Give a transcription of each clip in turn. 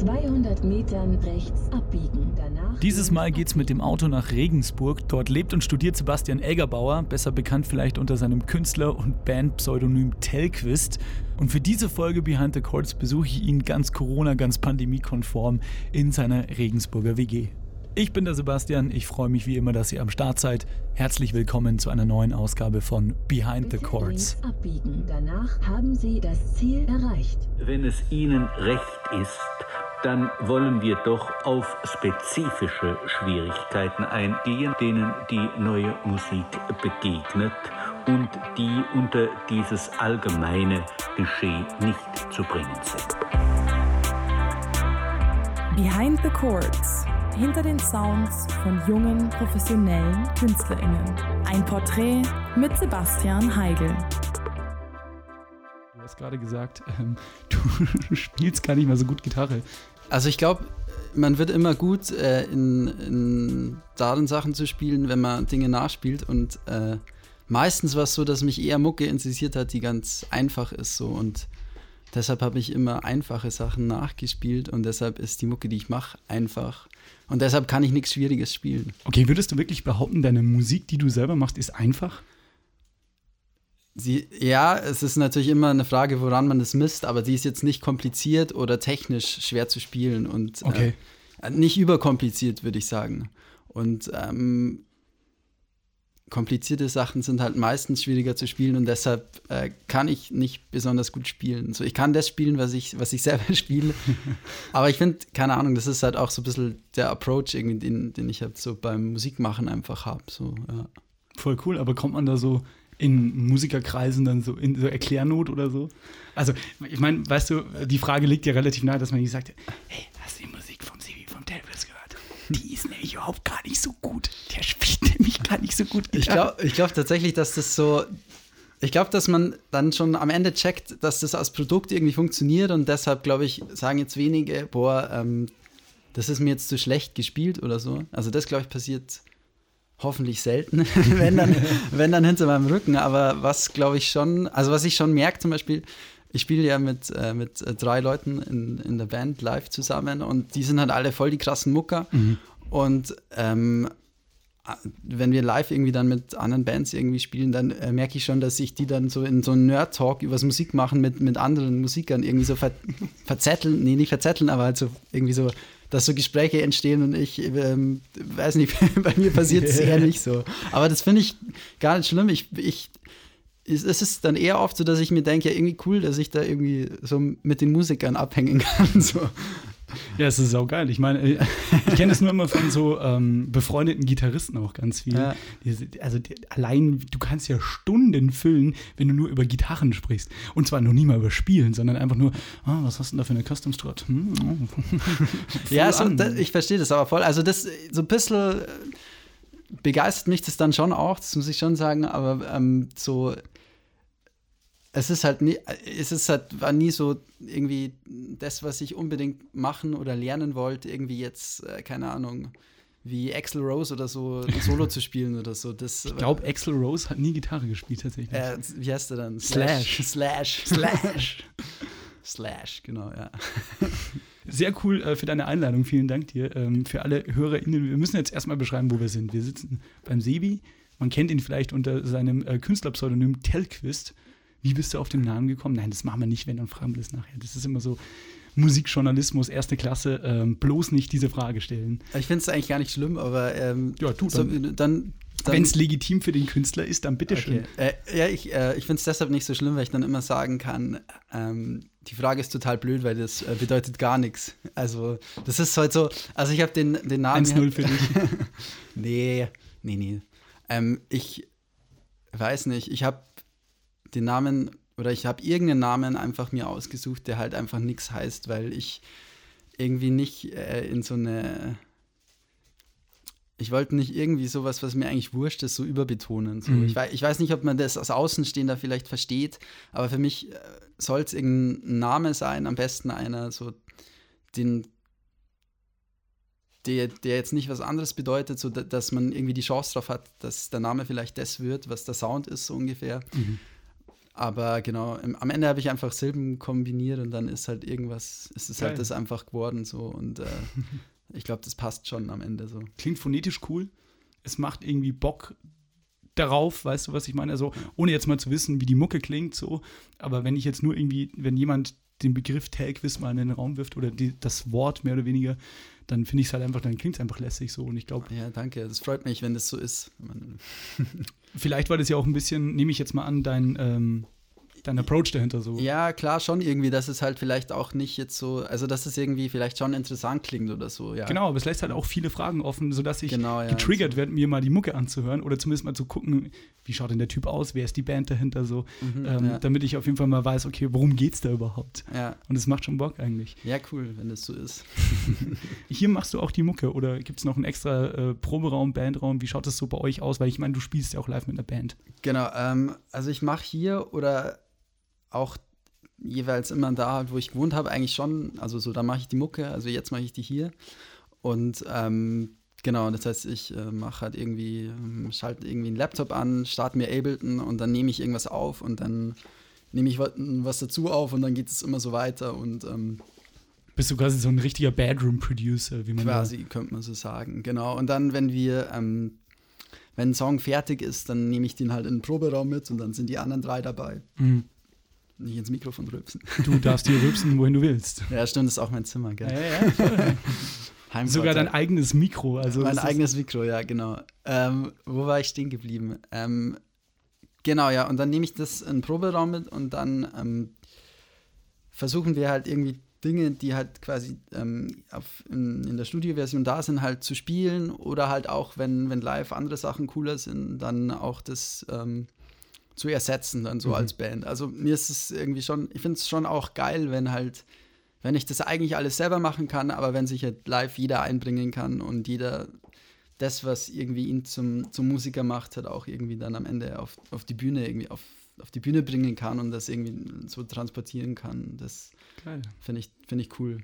200 Metern rechts abbiegen. Danach Dieses Mal geht's mit dem Auto nach Regensburg. Dort lebt und studiert Sebastian Eggerbauer, besser bekannt vielleicht unter seinem Künstler- und Bandpseudonym Telquist. Und für diese Folge Behind the Chords besuche ich ihn ganz Corona, ganz pandemiekonform in seiner Regensburger WG. Ich bin der Sebastian, ich freue mich wie immer, dass ihr am Start seid. Herzlich willkommen zu einer neuen Ausgabe von Behind the bitte Chords. links abbiegen. Danach haben Sie das Ziel erreicht. Wenn es Ihnen recht ist, dann wollen wir doch auf spezifische Schwierigkeiten eingehen, denen die neue Musik begegnet und die unter dieses allgemeine Klischee nicht zu bringen sind. Behind the Chords. Hinter den Sounds von jungen, professionellen KünstlerInnen. Ein Porträt mit Sebastian Heigl. Du hast gerade gesagt, ähm, du spielst gar nicht mehr so gut Gitarre. Also ich glaube, man wird immer gut äh, in, in darin Sachen zu spielen, wenn man Dinge nachspielt. Und äh, meistens war es so, dass mich eher Mucke interessiert hat, die ganz einfach ist so. Und deshalb habe ich immer einfache Sachen nachgespielt und deshalb ist die Mucke, die ich mache, einfach. Und deshalb kann ich nichts Schwieriges spielen. Okay, würdest du wirklich behaupten, deine Musik, die du selber machst, ist einfach? Sie, ja, es ist natürlich immer eine Frage, woran man das misst, aber die ist jetzt nicht kompliziert oder technisch schwer zu spielen und Okay. äh, nicht überkompliziert, würde ich sagen. Und ähm, komplizierte Sachen sind halt meistens schwieriger zu spielen und deshalb äh, kann ich nicht besonders gut spielen. So, ich kann das spielen, was ich, was ich selber spiele. Aber ich finde, keine Ahnung, das ist halt auch so ein bisschen der Approach, irgendwie, den, den ich halt so beim Musikmachen einfach habe. So, ja. Voll cool, aber kommt man da so in Musikerkreisen dann so in so Erklärnot oder so? Also, ich meine, weißt du, die Frage liegt ja relativ nahe, dass man nicht sagt, hey, hast du die Musik vom Sivi vom Telvis gehört? Die ist nämlich überhaupt gar nicht so gut. Der spielt nämlich gar nicht so gut Ich Gitarre. glaube ich glaub tatsächlich, dass das so. Ich glaube, dass man dann schon am Ende checkt, dass das als Produkt irgendwie funktioniert und deshalb, glaube ich, sagen jetzt wenige, boah, ähm, das ist mir jetzt zu schlecht gespielt oder so. Also das, glaube ich, passiert hoffentlich selten, wenn, dann, wenn dann hinter meinem Rücken. Aber was, glaube ich, schon, also was ich schon merke zum Beispiel, ich spiele ja mit, äh, mit äh, drei Leuten in, in der Band live zusammen und die sind halt alle voll die krassen Mucker. Und ähm, wenn wir live irgendwie dann mit anderen Bands irgendwie spielen, dann äh, merke ich schon, dass ich die dann so in so einen Nerd-Talk übers Musikmachen mit, mit anderen Musikern irgendwie so ver verzetteln, nee, nicht verzetteln, aber halt so irgendwie so, dass so Gespräche entstehen und ich ähm, weiß nicht, bei mir passiert es eher nicht so. Aber das finde ich gar nicht schlimm. Ich, ich, es ist dann eher oft so, dass ich mir denke, ja, irgendwie cool, dass ich da irgendwie so mit den Musikern abhängen kann. So. Ja, es ist saugeil. Ich meine, äh, ich kenne es nur immer von so ähm, befreundeten Gitarristen auch ganz viel. Ja. Also die, allein, du kannst ja Stunden füllen, wenn du nur über Gitarren sprichst. Und zwar noch nie mal über Spielen, sondern einfach nur, ah, was hast du denn da für eine Custom Strat? Hm, oh. Ja, so, an. da, ich verstehe das aber voll. Also das so ein bisschen äh, begeistert mich das dann schon auch, das muss ich schon sagen, aber ähm, so es ist halt nie, es ist halt, war nie so irgendwie das, was ich unbedingt machen oder lernen wollte, irgendwie jetzt, äh, keine Ahnung, wie Axel Rose oder so ein Solo zu spielen oder so. Das, Ich glaube, Axel Rose hat nie Gitarre gespielt tatsächlich. äh, wie heißt der dann? Slash. Slash. Slash. Slash, genau, ja. Sehr cool äh, für deine Einladung. Vielen Dank dir. Ähm, für alle HörerInnen, wir müssen jetzt erstmal beschreiben, wo wir sind. Wir sitzen beim Sebi. Man kennt ihn vielleicht unter seinem äh, Künstlerpseudonym Telquist. Wie bist du auf den Namen gekommen? Nein, das machen wir nicht, wenn dann fragen wir das nachher. Das ist immer so Musikjournalismus, erste Klasse. Ähm, bloß nicht diese Frage stellen. Ich finde es eigentlich gar nicht schlimm, aber ähm, Ja, dann- dann, dann Wenn es legitim für den Künstler ist, dann bitteschön. Okay. Äh, ja, ich, äh, ich finde es deshalb nicht so schlimm, weil ich dann immer sagen kann, ähm, die Frage ist total blöd, weil das äh, bedeutet gar nichts. Also, das ist halt so, also ich habe den, den Namen. 1-0 für dich. nee, nee, nee. Ähm, ich weiß nicht, ich habe den Namen oder ich habe irgendeinen Namen einfach mir ausgesucht, der halt einfach nichts heißt, weil ich irgendwie nicht äh, in so eine. Ich wollte nicht irgendwie sowas, was mir eigentlich wurscht ist, so überbetonen. So. Mhm. Ich, wei ich weiß nicht, ob man das als Außenstehender vielleicht versteht, aber für mich äh, soll es irgendein Name sein, am besten einer, so den der, der jetzt nicht was anderes bedeutet, so da- dass man irgendwie die Chance drauf hat, dass der Name vielleicht das wird, was der Sound ist, so ungefähr. Mhm. Aber genau, im, am Ende habe ich einfach Silben kombiniert und dann ist halt irgendwas, ist es Geil. halt das einfach geworden so. Und äh, ich glaube, das passt schon am Ende so. Klingt phonetisch cool. Es macht irgendwie Bock darauf, weißt du, was ich meine? Also, ohne jetzt mal zu wissen, wie die Mucke klingt, so. Aber wenn ich jetzt nur irgendwie, wenn jemand den Begriff Telquiz mal in den Raum wirft oder die, das Wort mehr oder weniger, dann finde ich es halt einfach, dann klingt es einfach lässig so. Und ich glaube, Ja, danke. Das freut mich, wenn das so ist. Vielleicht war das ja auch ein bisschen, nehme ich jetzt mal an, dein, ähm, dein Approach dahinter so. ja, klar, schon irgendwie, dass es halt vielleicht auch nicht jetzt so, also dass es irgendwie vielleicht schon interessant klingt oder so, ja. Genau, aber es lässt halt auch viele Fragen offen, sodass ich Genau, ja. getriggert werde, mir mal die Mucke anzuhören oder zumindest mal zu gucken, wie schaut denn der Typ aus, wer ist die Band dahinter so, Mhm, ähm, ja. damit ich auf jeden Fall mal weiß, okay, worum geht's da überhaupt? Ja. Und es macht schon Bock eigentlich. ja, cool, wenn das so ist. Hier machst du auch die Mucke oder gibt es noch einen extra äh, Proberaum, Bandraum? Wie schaut das so bei euch aus? Weil ich meine, du spielst ja auch live mit einer Band. Genau, ähm, also ich mache hier oder auch jeweils immer da, wo ich gewohnt habe, eigentlich schon, also so, da mache ich die Mucke, also jetzt mache ich die hier. Und ähm, genau, das heißt, ich äh, mache halt irgendwie, ähm, schalte irgendwie einen Laptop an, starte mir Ableton und dann nehme ich irgendwas auf und dann nehme ich was, was dazu auf und dann geht es immer so weiter und ähm, Bist du quasi so ein richtiger Bedroom-Producer, wie man quasi, könnte man so sagen. Genau, und dann, wenn wir, ähm, wenn ein Song fertig ist, dann nehme ich den halt in den Proberaum mit und dann sind die anderen drei dabei. Da, Mhm. Nicht ins Mikrofon rülpsen. Du darfst hier rülpsen, wohin du willst. Ja, stimmt, das ist auch mein Zimmer, gell? ja, voll. Heimvorteil. Sogar dein eigenes Mikro. Also mein eigenes Mikro, ja, genau. Ähm, wo war ich stehen geblieben? Ähm, genau, ja, und dann nehme ich das in den Proberaum mit und dann ähm, versuchen wir halt irgendwie Dinge, die halt quasi ähm, auf, in, in der Studioversion da sind, halt zu spielen oder halt auch, wenn, wenn live andere Sachen cooler sind, dann auch das ähm, zu ersetzen, dann so Mhm. als Band. Also mir ist es irgendwie schon, ich finde es schon auch geil, wenn halt, wenn ich das eigentlich alles selber machen kann, aber wenn sich halt live jeder einbringen kann und jeder das, was irgendwie ihn zum, zum Musiker macht, hat auch irgendwie dann am Ende auf, auf die Bühne irgendwie auf, auf die Bühne bringen kann und das irgendwie so transportieren kann. Das finde ich, finde ich cool.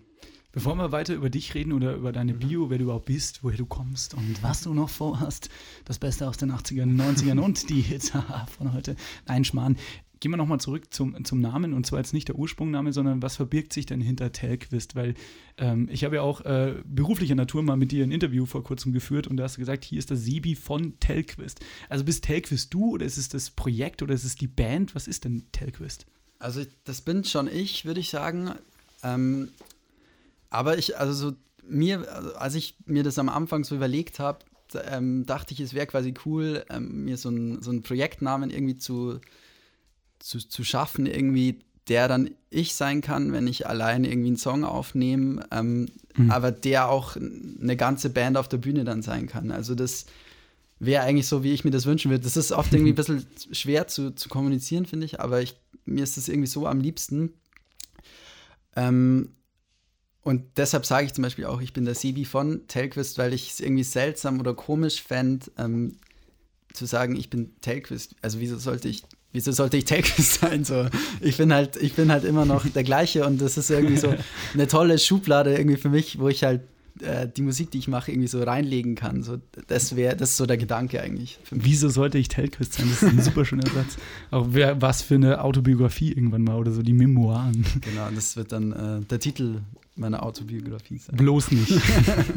Bevor wir weiter über dich reden oder über deine Bio, wer du überhaupt bist, woher du kommst und was du noch vorhast, das Beste aus den 80ern, 90ern und die Hits von heute. Nein, Schmarrn. Gehen wir nochmal zurück zum, zum Namen und zwar jetzt nicht der Ursprungname, sondern was verbirgt sich denn hinter Telquist? Weil ähm, ich habe ja auch äh, beruflicher Natur mal mit dir ein Interview vor kurzem geführt und da hast du gesagt, hier ist das Sebi von Telquist. Also bist Telquist du oder ist es das Projekt oder ist es die Band? Was ist denn Telquist? Also das bin schon ich, würde ich sagen. Ähm, aber ich, also so mir, also als ich mir das am Anfang so überlegt habe, ähm, dachte ich, es wäre quasi cool, ähm, mir so, ein, so einen Projektnamen irgendwie zu, zu, zu schaffen, irgendwie, der dann ich sein kann, wenn ich alleine irgendwie einen Song aufnehme, ähm, Mhm. aber der auch eine ganze Band auf der Bühne dann sein kann. Also das wäre eigentlich so, wie ich mir das wünschen würde. Das ist oft irgendwie ein bisschen schwer zu, zu kommunizieren, finde ich, aber ich, mir ist das irgendwie so am liebsten. Ähm, und deshalb sage ich zum Beispiel auch, ich bin der Sebi von Telquist, weil ich es irgendwie seltsam oder komisch fände, ähm, zu sagen, ich bin Telquist. Also wieso sollte ich, wieso sollte ich Telquist sein? So, ich bin halt, ich bin halt immer noch der gleiche und das ist irgendwie so eine tolle Schublade irgendwie für mich, wo ich halt äh, die Musik, die ich mache, irgendwie so reinlegen kann. So, das wäre, das ist so der Gedanke eigentlich. Wieso sollte ich Telquist sein? Das ist ein super schöner Satz. Auch wer, was für eine Autobiografie irgendwann mal oder so, die Memoiren. Genau, das wird dann äh, der Titel meiner Autobiografie sein. Bloß nicht.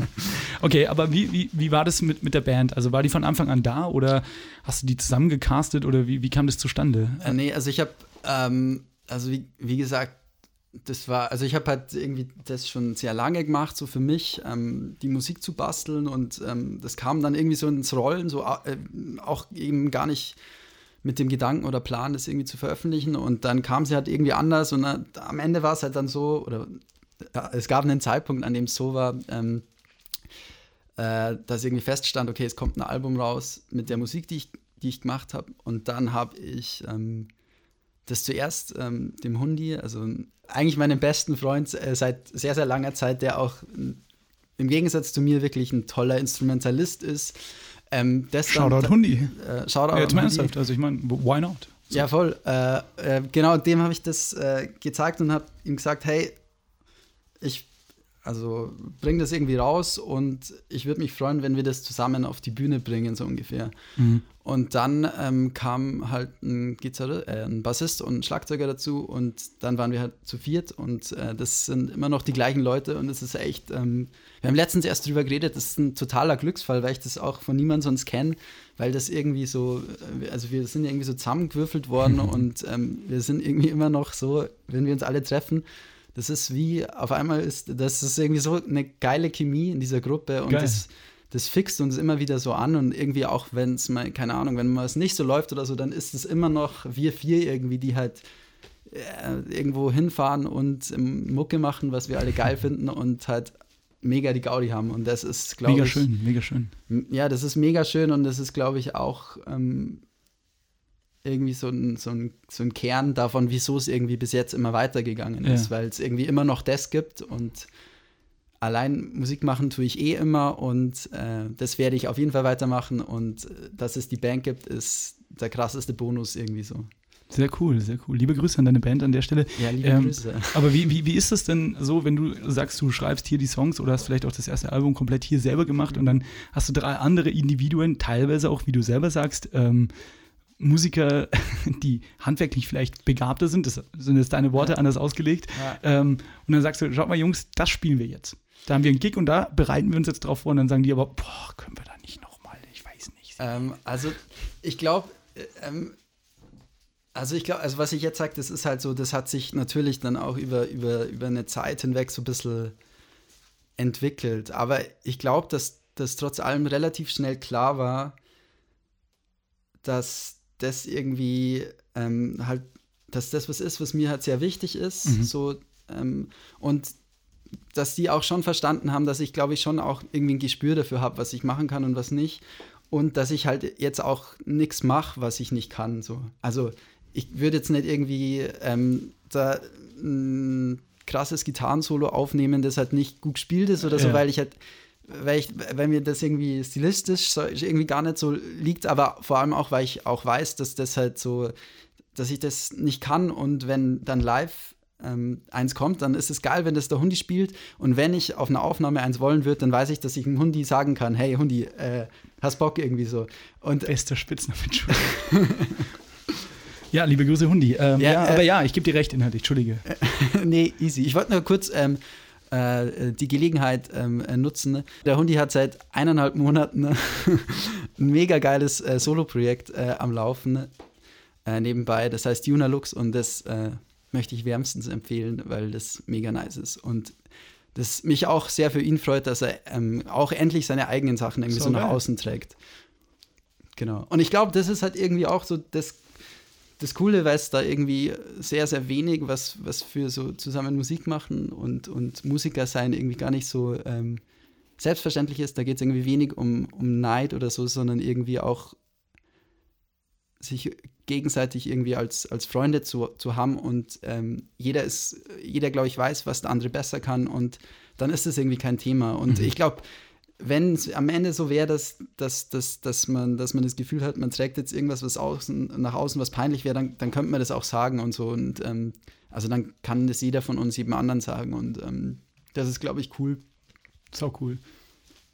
okay, aber wie, wie, wie war das mit, mit der Band? Also war die von Anfang an da oder hast du die zusammengecastet oder wie, wie kam das zustande? Äh, nee, also ich habe, ähm, also wie, wie gesagt, das war, also ich habe halt irgendwie das schon sehr lange gemacht, so für mich, ähm, die Musik zu basteln und ähm, das kam dann irgendwie so ins Rollen, so äh, auch eben gar nicht mit dem Gedanken oder Plan, das irgendwie zu veröffentlichen und dann kam sie halt irgendwie anders und dann, am Ende war es halt dann so, oder es gab einen Zeitpunkt, an dem es so war, ähm, äh, dass irgendwie feststand, okay, es kommt ein Album raus mit der Musik, die ich, die ich gemacht habe und dann habe ich ähm, das zuerst ähm, dem Hundi, also eigentlich meinem besten Freund äh, seit sehr, sehr langer Zeit, der auch im Gegensatz zu mir wirklich ein toller Instrumentalist ist. Ähm, das dann- Shoutout Hundi. Äh, Shoutout Ja, jetzt Hundi. ernsthaft. Also ich meine, why not? So. Ja, voll. Äh, äh, genau, dem habe ich das äh, gezeigt und habe ihm gesagt, hey, ich, also bring das irgendwie raus und ich würde mich freuen, wenn wir das zusammen auf die Bühne bringen, so ungefähr. Mhm. Und dann ähm, kam halt ein, Gitarre, äh, ein Bassist und ein Schlagzeuger dazu und dann waren wir halt zu viert und äh, das sind immer noch die gleichen Leute und es ist echt, ähm, wir haben letztens erst drüber geredet, das ist ein totaler Glücksfall, weil ich das auch von niemandem sonst kenne, weil das irgendwie so, äh, also wir sind irgendwie so zusammengewürfelt worden und ähm, wir sind irgendwie immer noch so, wenn wir uns alle treffen, das ist wie, auf einmal ist, das ist irgendwie so eine geile Chemie in dieser Gruppe und Geil. das, das fixt uns immer wieder so an und irgendwie auch, wenn es mal, keine Ahnung, wenn mal es nicht so läuft oder so, dann ist es immer noch wir vier irgendwie, die halt äh, irgendwo hinfahren und ähm, Mucke machen, was wir alle geil finden und halt mega die Gaudi haben und das ist, glaube Mega ich, schön, mega schön. Ja, das ist mega schön und das ist, glaube ich, auch ähm, irgendwie so ein, so, ein, so ein Kern davon, wieso es irgendwie bis jetzt immer weitergegangen Ja. ist, weil es irgendwie immer noch das gibt und allein Musik machen tue ich eh immer und äh, das werde ich auf jeden Fall weitermachen und äh, dass es die Band gibt, ist der krasseste Bonus irgendwie so. Sehr cool, sehr cool. Liebe Grüße an deine Band an der Stelle. Ja, liebe Ähm, Grüße. Aber wie, wie, wie ist das denn so, wenn du sagst, du schreibst hier die Songs oder hast vielleicht auch das erste Album komplett hier selber gemacht und dann hast du drei andere Individuen, teilweise auch, wie du selber sagst, ähm, Musiker, die handwerklich vielleicht begabter sind, das sind jetzt deine Worte anders ausgelegt. Ja. Ähm, und dann sagst du, schaut mal Jungs, das spielen wir jetzt. Da haben wir einen Gig und da bereiten wir uns jetzt drauf vor und dann sagen die aber, boah, können wir da nicht nochmal, ich weiß nicht. Ähm, also ich glaube, ähm, also ich glaube, also was ich jetzt sage, das ist halt so, das hat sich natürlich dann auch über, über, über eine Zeit hinweg so ein bisschen entwickelt. Aber ich glaube, dass das trotz allem relativ schnell klar war, dass das irgendwie ähm, halt, dass das was ist, was mir halt sehr wichtig ist. Mhm. So, ähm, und dass die auch schon verstanden haben, dass ich, glaube ich, schon auch irgendwie ein Gespür dafür habe, was ich machen kann und was nicht. Und dass ich halt jetzt auch nichts mache, was ich nicht kann. So. Also ich würde jetzt nicht irgendwie ähm, da ein krasses Gitarrensolo aufnehmen, das halt nicht gut gespielt ist oder so, Ja. weil ich halt, weil, ich, weil mir das irgendwie stilistisch so, irgendwie gar nicht so liegt, aber vor allem auch, weil ich auch weiß, dass das halt so, dass ich das nicht kann und wenn dann live ähm, eins kommt, dann ist es geil, wenn das der Hundi spielt. Und wenn ich auf einer Aufnahme eins wollen würde, dann weiß ich, dass ich einem Hundi sagen kann, hey Hundi, äh, hast Bock irgendwie so. Und Bester Spitzname, Entschuldigung. ja, liebe Grüße, Hundi. Ähm, ja, Ja, äh, aber ja, ich gebe dir recht inhaltlich, Entschuldige. nee, easy. Ich wollte nur kurz ähm, äh, die Gelegenheit ähm, äh, nutzen. Der Hundi hat seit eineinhalb Monaten ein mega geiles äh, Solo-Projekt äh, am Laufen äh, nebenbei. Das heißt Juna Lux und das möchte ich wärmstens empfehlen, weil das mega nice ist. Und das mich auch sehr für ihn freut, dass er ähm, auch endlich seine eigenen Sachen irgendwie So so, nach geil. außen trägt. Genau. Und ich glaube, das ist halt irgendwie auch so das, das Coole, weil es da irgendwie sehr, sehr wenig, was, was für so zusammen Musik machen und, und Musiker sein irgendwie gar nicht so ähm, selbstverständlich ist. Da geht es irgendwie wenig um, um Neid oder so, sondern irgendwie auch sich gegenseitig irgendwie als, als Freunde zu, zu haben und ähm, jeder ist, jeder, glaube ich, weiß, was der andere besser kann und dann ist das irgendwie kein Thema. Und ich glaube, wenn es am Ende so wäre, dass, dass, dass, dass, man, dass man das Gefühl hat, man trägt jetzt irgendwas was außen, nach außen, was peinlich wäre, dann, dann könnte man das auch sagen und so. Und ähm, also dann kann das jeder von uns jedem anderen sagen. Und ähm, das ist, glaube ich, cool. Sau cool.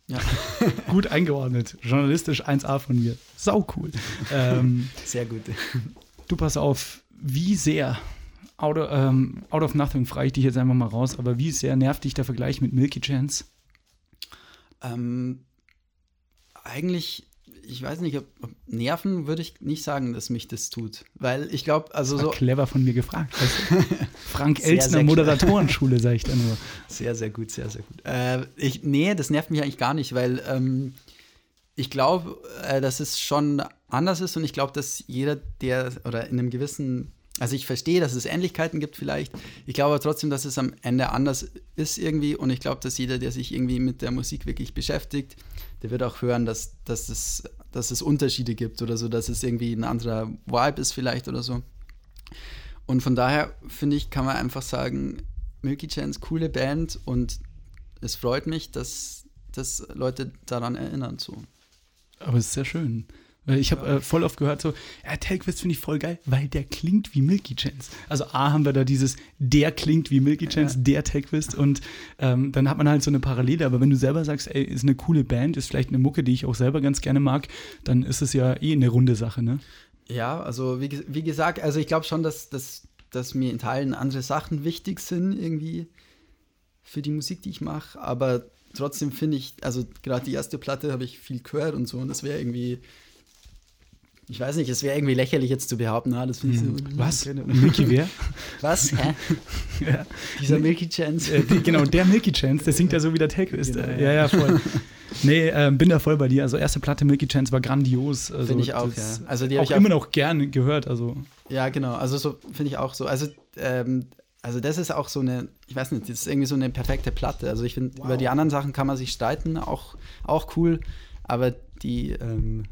Ja. Gut eingeordnet. Journalistisch 1A von mir. Sau cool. ähm, Sehr gut. du pass auf, wie sehr, out of, ähm, out of nothing frage ich dich jetzt einfach mal raus, aber wie sehr nervt dich der Vergleich mit Milky Chance? Ähm, eigentlich, ich weiß nicht, ob, ob Nerven würde ich nicht sagen, dass mich das tut. Weil ich glaube, also so. clever von mir gefragt. Du? Frank Sehr, Elstner, sehr. Moderatorenschule, sage ich da nur. Sehr, sehr gut, sehr, sehr gut. Äh, ich, nee, das nervt mich eigentlich gar nicht, weil ähm, ich glaube, äh, dass es schon anders ist und ich glaube, dass jeder, der oder in einem gewissen, also ich verstehe, dass es Ähnlichkeiten gibt vielleicht, ich glaube aber trotzdem, dass es am Ende anders ist irgendwie und ich glaube, dass jeder, der sich irgendwie mit der Musik wirklich beschäftigt, der wird auch hören, dass, dass, es, dass es Unterschiede gibt oder so, dass es irgendwie ein anderer Vibe ist vielleicht oder so. Und von daher finde ich, kann man einfach sagen, Milky Chance, coole Band und es freut mich, dass, dass Leute daran erinnern. So. Aber es ist sehr schön. Ich habe äh, voll oft gehört so, ja, Telquist finde ich voll geil, weil der klingt wie Milky Chance. Also A haben wir da dieses, der klingt wie Milky Chance, ja. der Telquist und ähm, dann hat man halt so eine Parallele. Aber wenn du selber sagst, ey, ist eine coole Band, ist vielleicht eine Mucke, die ich auch selber ganz gerne mag, dann ist es ja eh eine runde Sache, ne? Ja, also wie, wie gesagt, also ich glaube schon, dass, dass, dass mir in Teilen andere Sachen wichtig sind irgendwie für die Musik, die ich mache, aber trotzdem finde ich, also gerade die erste Platte habe ich viel gehört und so und das wäre irgendwie ich weiß nicht, es wäre irgendwie lächerlich jetzt zu behaupten, ah, das finde ich so. Was? Milky wer? Was? Hä? ja. Dieser Milky Chance. Äh, die, genau, der Milky Chance, der singt ja so wie der Tag ist. Genau, ja, ja, voll. Nee, äh, bin da voll bei dir. Also erste Platte Milky Chance war grandios. Also, finde ich auch, ja. Also die habe ich auch immer noch gern gehört. Also. Ja, genau. Also so finde ich auch so. Also, ähm, also das ist auch so eine, ich weiß nicht, das ist irgendwie so eine perfekte Platte. Also ich finde, wow. über die anderen Sachen kann man sich streiten, auch, auch cool. Aber die, ähm,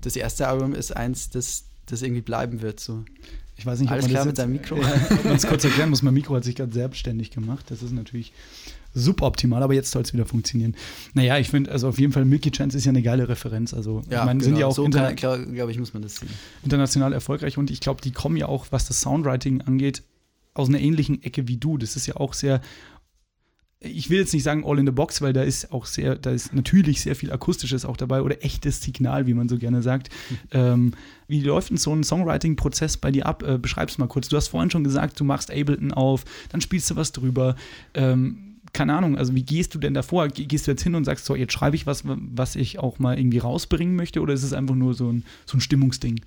das erste Album ist eins, das, das irgendwie bleiben wird. So. Ich weiß nicht, Alles ob man klar mit deinem Mikro. Ja, man es kurz erklären muss. Mein Mikro hat sich gerade selbstständig gemacht. Das ist natürlich suboptimal, aber jetzt soll es wieder funktionieren. Naja, ich finde, also auf jeden Fall Milky Chance ist ja eine geile Referenz. Also, ja, ich meine, genau. sind ja auch so glaube glaub ich, muss man das sehen. international erfolgreich und ich glaube, die kommen ja auch, was das Soundwriting angeht, aus einer ähnlichen Ecke wie du. Das ist ja auch sehr ich will jetzt nicht sagen all in the box, weil da ist auch sehr, da ist natürlich sehr viel Akustisches auch dabei oder echtes Signal, wie man so gerne sagt. Mhm. Ähm, wie läuft denn so ein Songwriting-Prozess bei dir ab? Äh, beschreib's mal kurz. Du hast vorhin schon gesagt, du machst Ableton auf, dann spielst du was drüber. Ähm, keine Ahnung, also wie gehst du denn davor? Gehst du jetzt hin und sagst, so, jetzt schreibe ich was, was ich auch mal irgendwie rausbringen möchte, oder ist es einfach nur so ein, so ein Stimmungsding?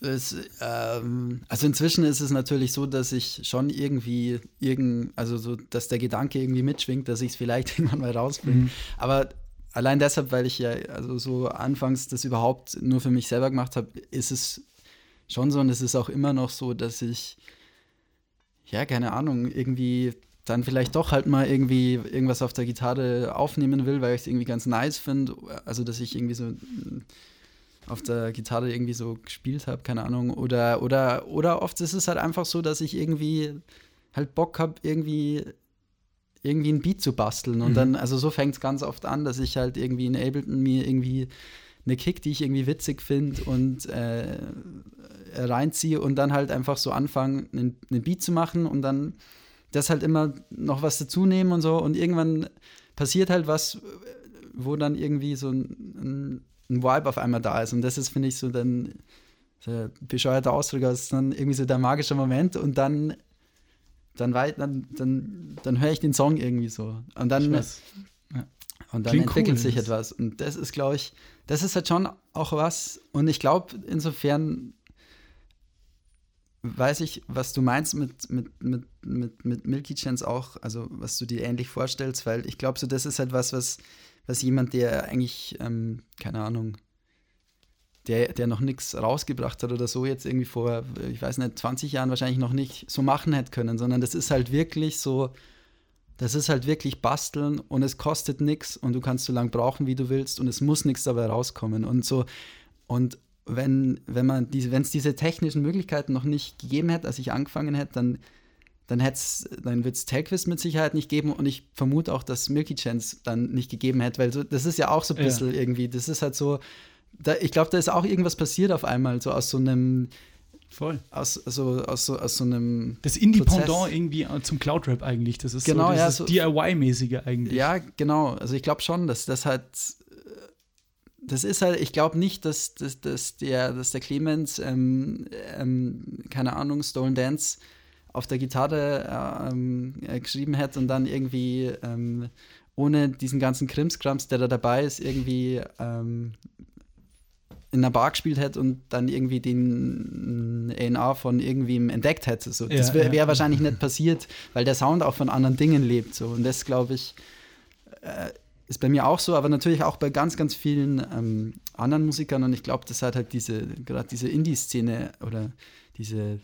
Es, ähm, also inzwischen ist es natürlich so, dass ich schon irgendwie, irgend, also so, dass der Gedanke irgendwie mitschwingt, dass ich es vielleicht irgendwann mal rausbringe. Mhm. Aber allein deshalb, weil ich ja also so anfangs das überhaupt nur für mich selber gemacht habe, ist es schon so und es ist auch immer noch so, dass ich, ja, keine Ahnung, irgendwie dann vielleicht doch halt mal irgendwie irgendwas auf der Gitarre aufnehmen will, weil ich es irgendwie ganz nice finde. Also, dass ich irgendwie so auf der Gitarre irgendwie so gespielt habe, keine Ahnung. Oder, oder, oder oft ist es halt einfach so, dass ich irgendwie halt Bock habe, irgendwie irgendwie ein Beat zu basteln. Und mhm. dann, also so fängt es ganz oft an, dass ich halt irgendwie in Ableton mir irgendwie eine Kick, die ich irgendwie witzig finde und äh, reinziehe und dann halt einfach so anfangen, einen, einen Beat zu machen und dann das halt immer noch was dazu nehmen und so. Und irgendwann passiert halt was, wo dann irgendwie so ein, ein ein Vibe auf einmal da ist. Und das ist, finde ich, so dann der bescheuerte Ausdruck, das ist dann irgendwie so der magische Moment und dann dann, dann, dann, dann höre ich den Song irgendwie so. Und dann, und dann entwickelt cool, sich etwas. Und das ist, glaube ich, das ist halt schon auch was. Und ich glaube, insofern weiß ich, was du meinst mit, mit, mit, mit, mit Milky Chance auch, also was du dir ähnlich vorstellst, weil ich glaube, so das ist halt was, was dass jemand, der eigentlich, ähm, keine Ahnung, der, der noch nichts rausgebracht hat oder so, jetzt irgendwie vor, ich weiß nicht, 20 Jahren wahrscheinlich noch nicht so machen hätte können, sondern das ist halt wirklich so, das ist halt wirklich basteln und es kostet nichts und du kannst so lange brauchen, wie du willst und es muss nichts dabei rauskommen und so. Und wenn, wenn man diese, wenn es diese technischen Möglichkeiten noch nicht gegeben hätte, als ich angefangen hätte, dann dann, dann wird es Telquist mit Sicherheit nicht geben und ich vermute auch, dass Milky Chance dann nicht gegeben hätte, weil so, das ist ja auch so ein bisschen ja. irgendwie, das ist halt so, da, ich glaube, da ist auch irgendwas passiert auf einmal, so aus so einem Voll. Aus, also, aus, so, aus so einem. Das Indie-Pendant irgendwie äh, zum Cloud-Rap eigentlich. Das ist genau, so ja, so, DIY-mäßige eigentlich. Ja, genau. Also ich glaube schon, dass das halt. Das ist halt, ich glaube nicht, dass, dass, dass, der, dass der Clemens, ähm, ähm, keine Ahnung, Stolen Dance auf der Gitarre ähm, äh, geschrieben hätte und dann irgendwie ähm, ohne diesen ganzen Krimskrams, der da dabei ist, irgendwie ähm, in einer Bar gespielt hätte und dann irgendwie den A&R von irgendwem entdeckt hätte. So. Das wäre wär wahrscheinlich nicht passiert, weil der Sound auch von anderen Dingen lebt. So. Und das, glaube ich, äh, ist bei mir auch so, aber natürlich auch bei ganz, ganz vielen ähm, anderen Musikern. Und ich glaube, das hat halt diese, gerade diese Indie-Szene oder diese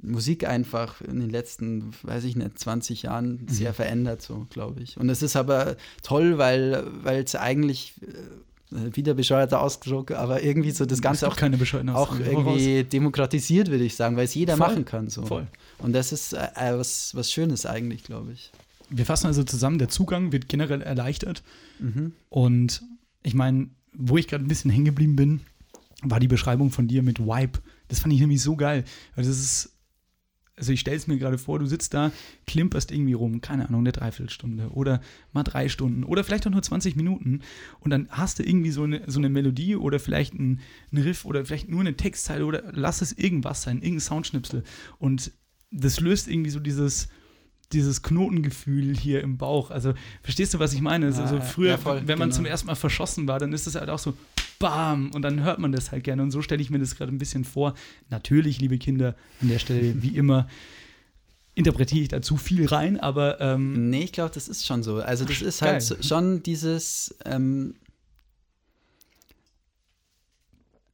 Musik einfach in den letzten, weiß ich nicht, 20 Jahren mhm. sehr verändert, so glaube ich. Und es ist aber toll, weil es eigentlich äh, wieder bescheuerter Ausdruck, aber irgendwie so das Ganze auch, auch irgendwie demokratisiert, würde ich sagen, weil es jeder Voll. machen kann. So. Voll. Und das ist äh, äh, was, was Schönes eigentlich, glaube ich. Wir fassen also zusammen, der Zugang wird generell erleichtert. Mhm. Und ich meine, wo ich gerade ein bisschen hängen geblieben bin, war die Beschreibung von dir mit Wipe. Das fand ich nämlich so geil. Weil das ist, also ich stelle es mir gerade vor, du sitzt da, klimperst irgendwie rum, keine Ahnung, eine Dreiviertelstunde oder mal drei Stunden oder vielleicht auch nur 20 Minuten und dann hast du irgendwie so eine, so eine Melodie oder vielleicht ein, ein Riff oder vielleicht nur eine Textzeile oder lass es irgendwas sein, irgendein Soundschnipsel und das löst irgendwie so dieses, dieses Knotengefühl hier im Bauch. Also, verstehst du, was ich meine? Also, früher, ja, voll, wenn man genau. zum ersten Mal verschossen war, dann ist es halt auch so BAM! Und dann hört man das halt gerne. Und so stelle ich mir das gerade ein bisschen vor. Natürlich, liebe Kinder, an der Stelle, wie immer, interpretiere ich da zu viel rein, aber ähm, Nee, ich glaube, das ist schon so. Also, das Ach, ist geil. halt so, schon dieses. Ähm,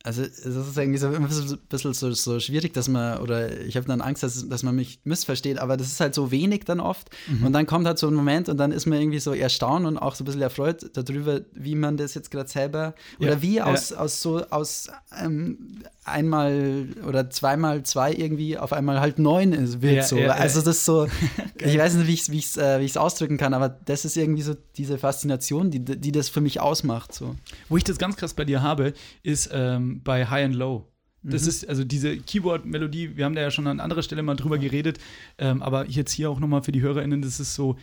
also, es ist irgendwie so ein bisschen, so, so schwierig, dass man, oder ich habe dann Angst, dass, dass man mich missversteht, aber das ist halt so wenig dann oft. Mhm. Und dann kommt halt so ein Moment und dann ist man irgendwie so erstaunt und auch so ein bisschen erfreut darüber, wie man das jetzt gerade selber, Ja, oder wie ja. aus, aus so, aus ähm, einmal oder zweimal zwei irgendwie auf einmal halt neun ist, wird Ja, so. also, das ist so, ich weiß nicht, wie ich es wie ich's, äh, wie ich's ausdrücken kann, aber das ist irgendwie so diese Faszination, die, die das für mich ausmacht. So. Wo ich das ganz krass bei dir habe, ist ähm, bei High and Low. Das Mhm. ist also diese Keyboard-Melodie, wir haben da ja schon an anderer Stelle mal drüber geredet, ähm, aber jetzt hier auch nochmal für die HörerInnen, das ist so,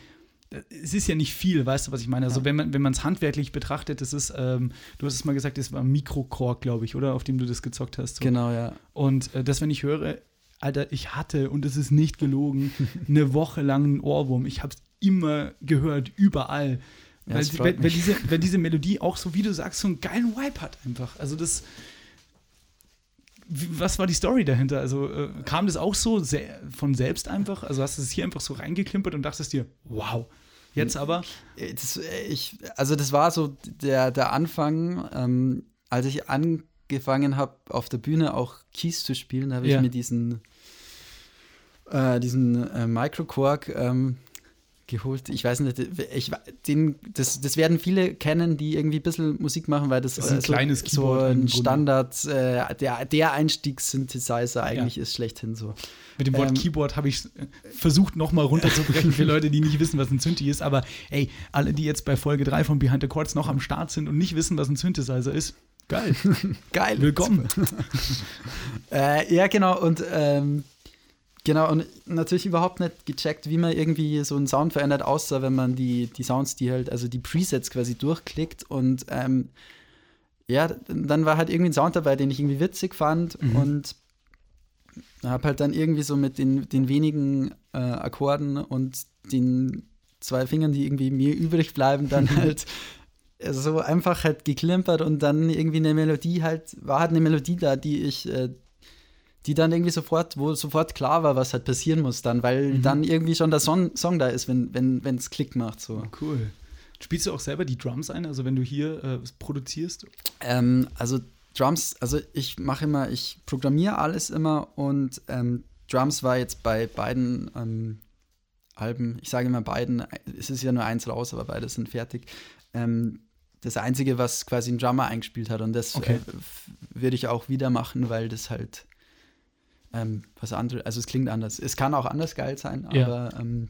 äh, es ist ja nicht viel, weißt du, was ich meine? Also, Ja. wenn man wenn man es handwerklich betrachtet, das ist, ähm, du hast es mal gesagt, das war ein Mikrokork, glaube ich, oder? Auf dem du das gezockt hast. So. Genau, ja. Und äh, das, wenn ich höre, Alter, ich hatte, und es ist nicht gelogen, eine Woche lang einen Ohrwurm. Ich habe es immer gehört, überall. Ja, weil, weil, weil, diese, weil diese Melodie auch so, wie du sagst, so einen geilen Vibe hat einfach. Also das. Wie, was war die Story dahinter? Also äh, kam das auch so von selbst einfach? Also hast du es hier einfach so reingeklimpert und dachtest dir, wow. Jetzt aber, Äh, Das, äh, ich, also das war so der, der Anfang, ähm, als ich angefangen habe, auf der Bühne auch Keys zu spielen, habe Ja. ich mir diesen, äh, diesen äh, Microcork ähm, geholt. Ich weiß nicht, ich, den, das, das werden viele kennen, die irgendwie ein bisschen Musik machen, weil das, Das ist ein so, kleines so Keyboard im ein. Standard, äh, der, der Einstiegssynthesizer eigentlich ist schlechthin so. mit dem Wort Ähm, Keyboard habe ich äh, versucht, nochmal runterzubrechen für Leute, die nicht wissen, was ein Synthi ist. Aber ey, alle, die jetzt bei Folge 3 von Behind the Chords noch am Start sind und nicht wissen, was ein Synthesizer ist, geil. Geil. Willkommen. Äh, ja, genau. Und ähm, genau, und natürlich überhaupt nicht gecheckt, wie man irgendwie so einen Sound verändert, außer wenn man die, die Sounds, die halt, also die Presets quasi durchklickt. Und ähm, ja, dann war halt irgendwie ein Sound dabei, den ich irgendwie witzig fand. Mhm. Und habe halt dann irgendwie so mit den, den wenigen äh, Akkorden und den zwei Fingern, die irgendwie mir übrig bleiben, dann halt so einfach halt geklimpert und dann irgendwie eine Melodie halt, war halt eine Melodie da, die ich, äh, die dann irgendwie sofort, wo sofort klar war, was halt passieren muss dann, weil Mhm. dann irgendwie schon der Song, Song da ist, wenn es wenn, Klick macht. So. Cool. Spielst du auch selber die Drums ein, also wenn du hier äh, produzierst? Ähm, also Drums, also ich mache immer, ich programmiere alles immer und ähm, Drums war jetzt bei beiden ähm, Alben, ich sage immer beiden, es ist ja nur eins raus, aber beide sind fertig. Ähm, das Einzige, was quasi ein Drummer eingespielt hat und das Okay. äh, würde ich auch wieder machen, weil das halt ähm, was anderes, also es klingt anders. Es kann auch anders geil sein, Ja. aber ähm,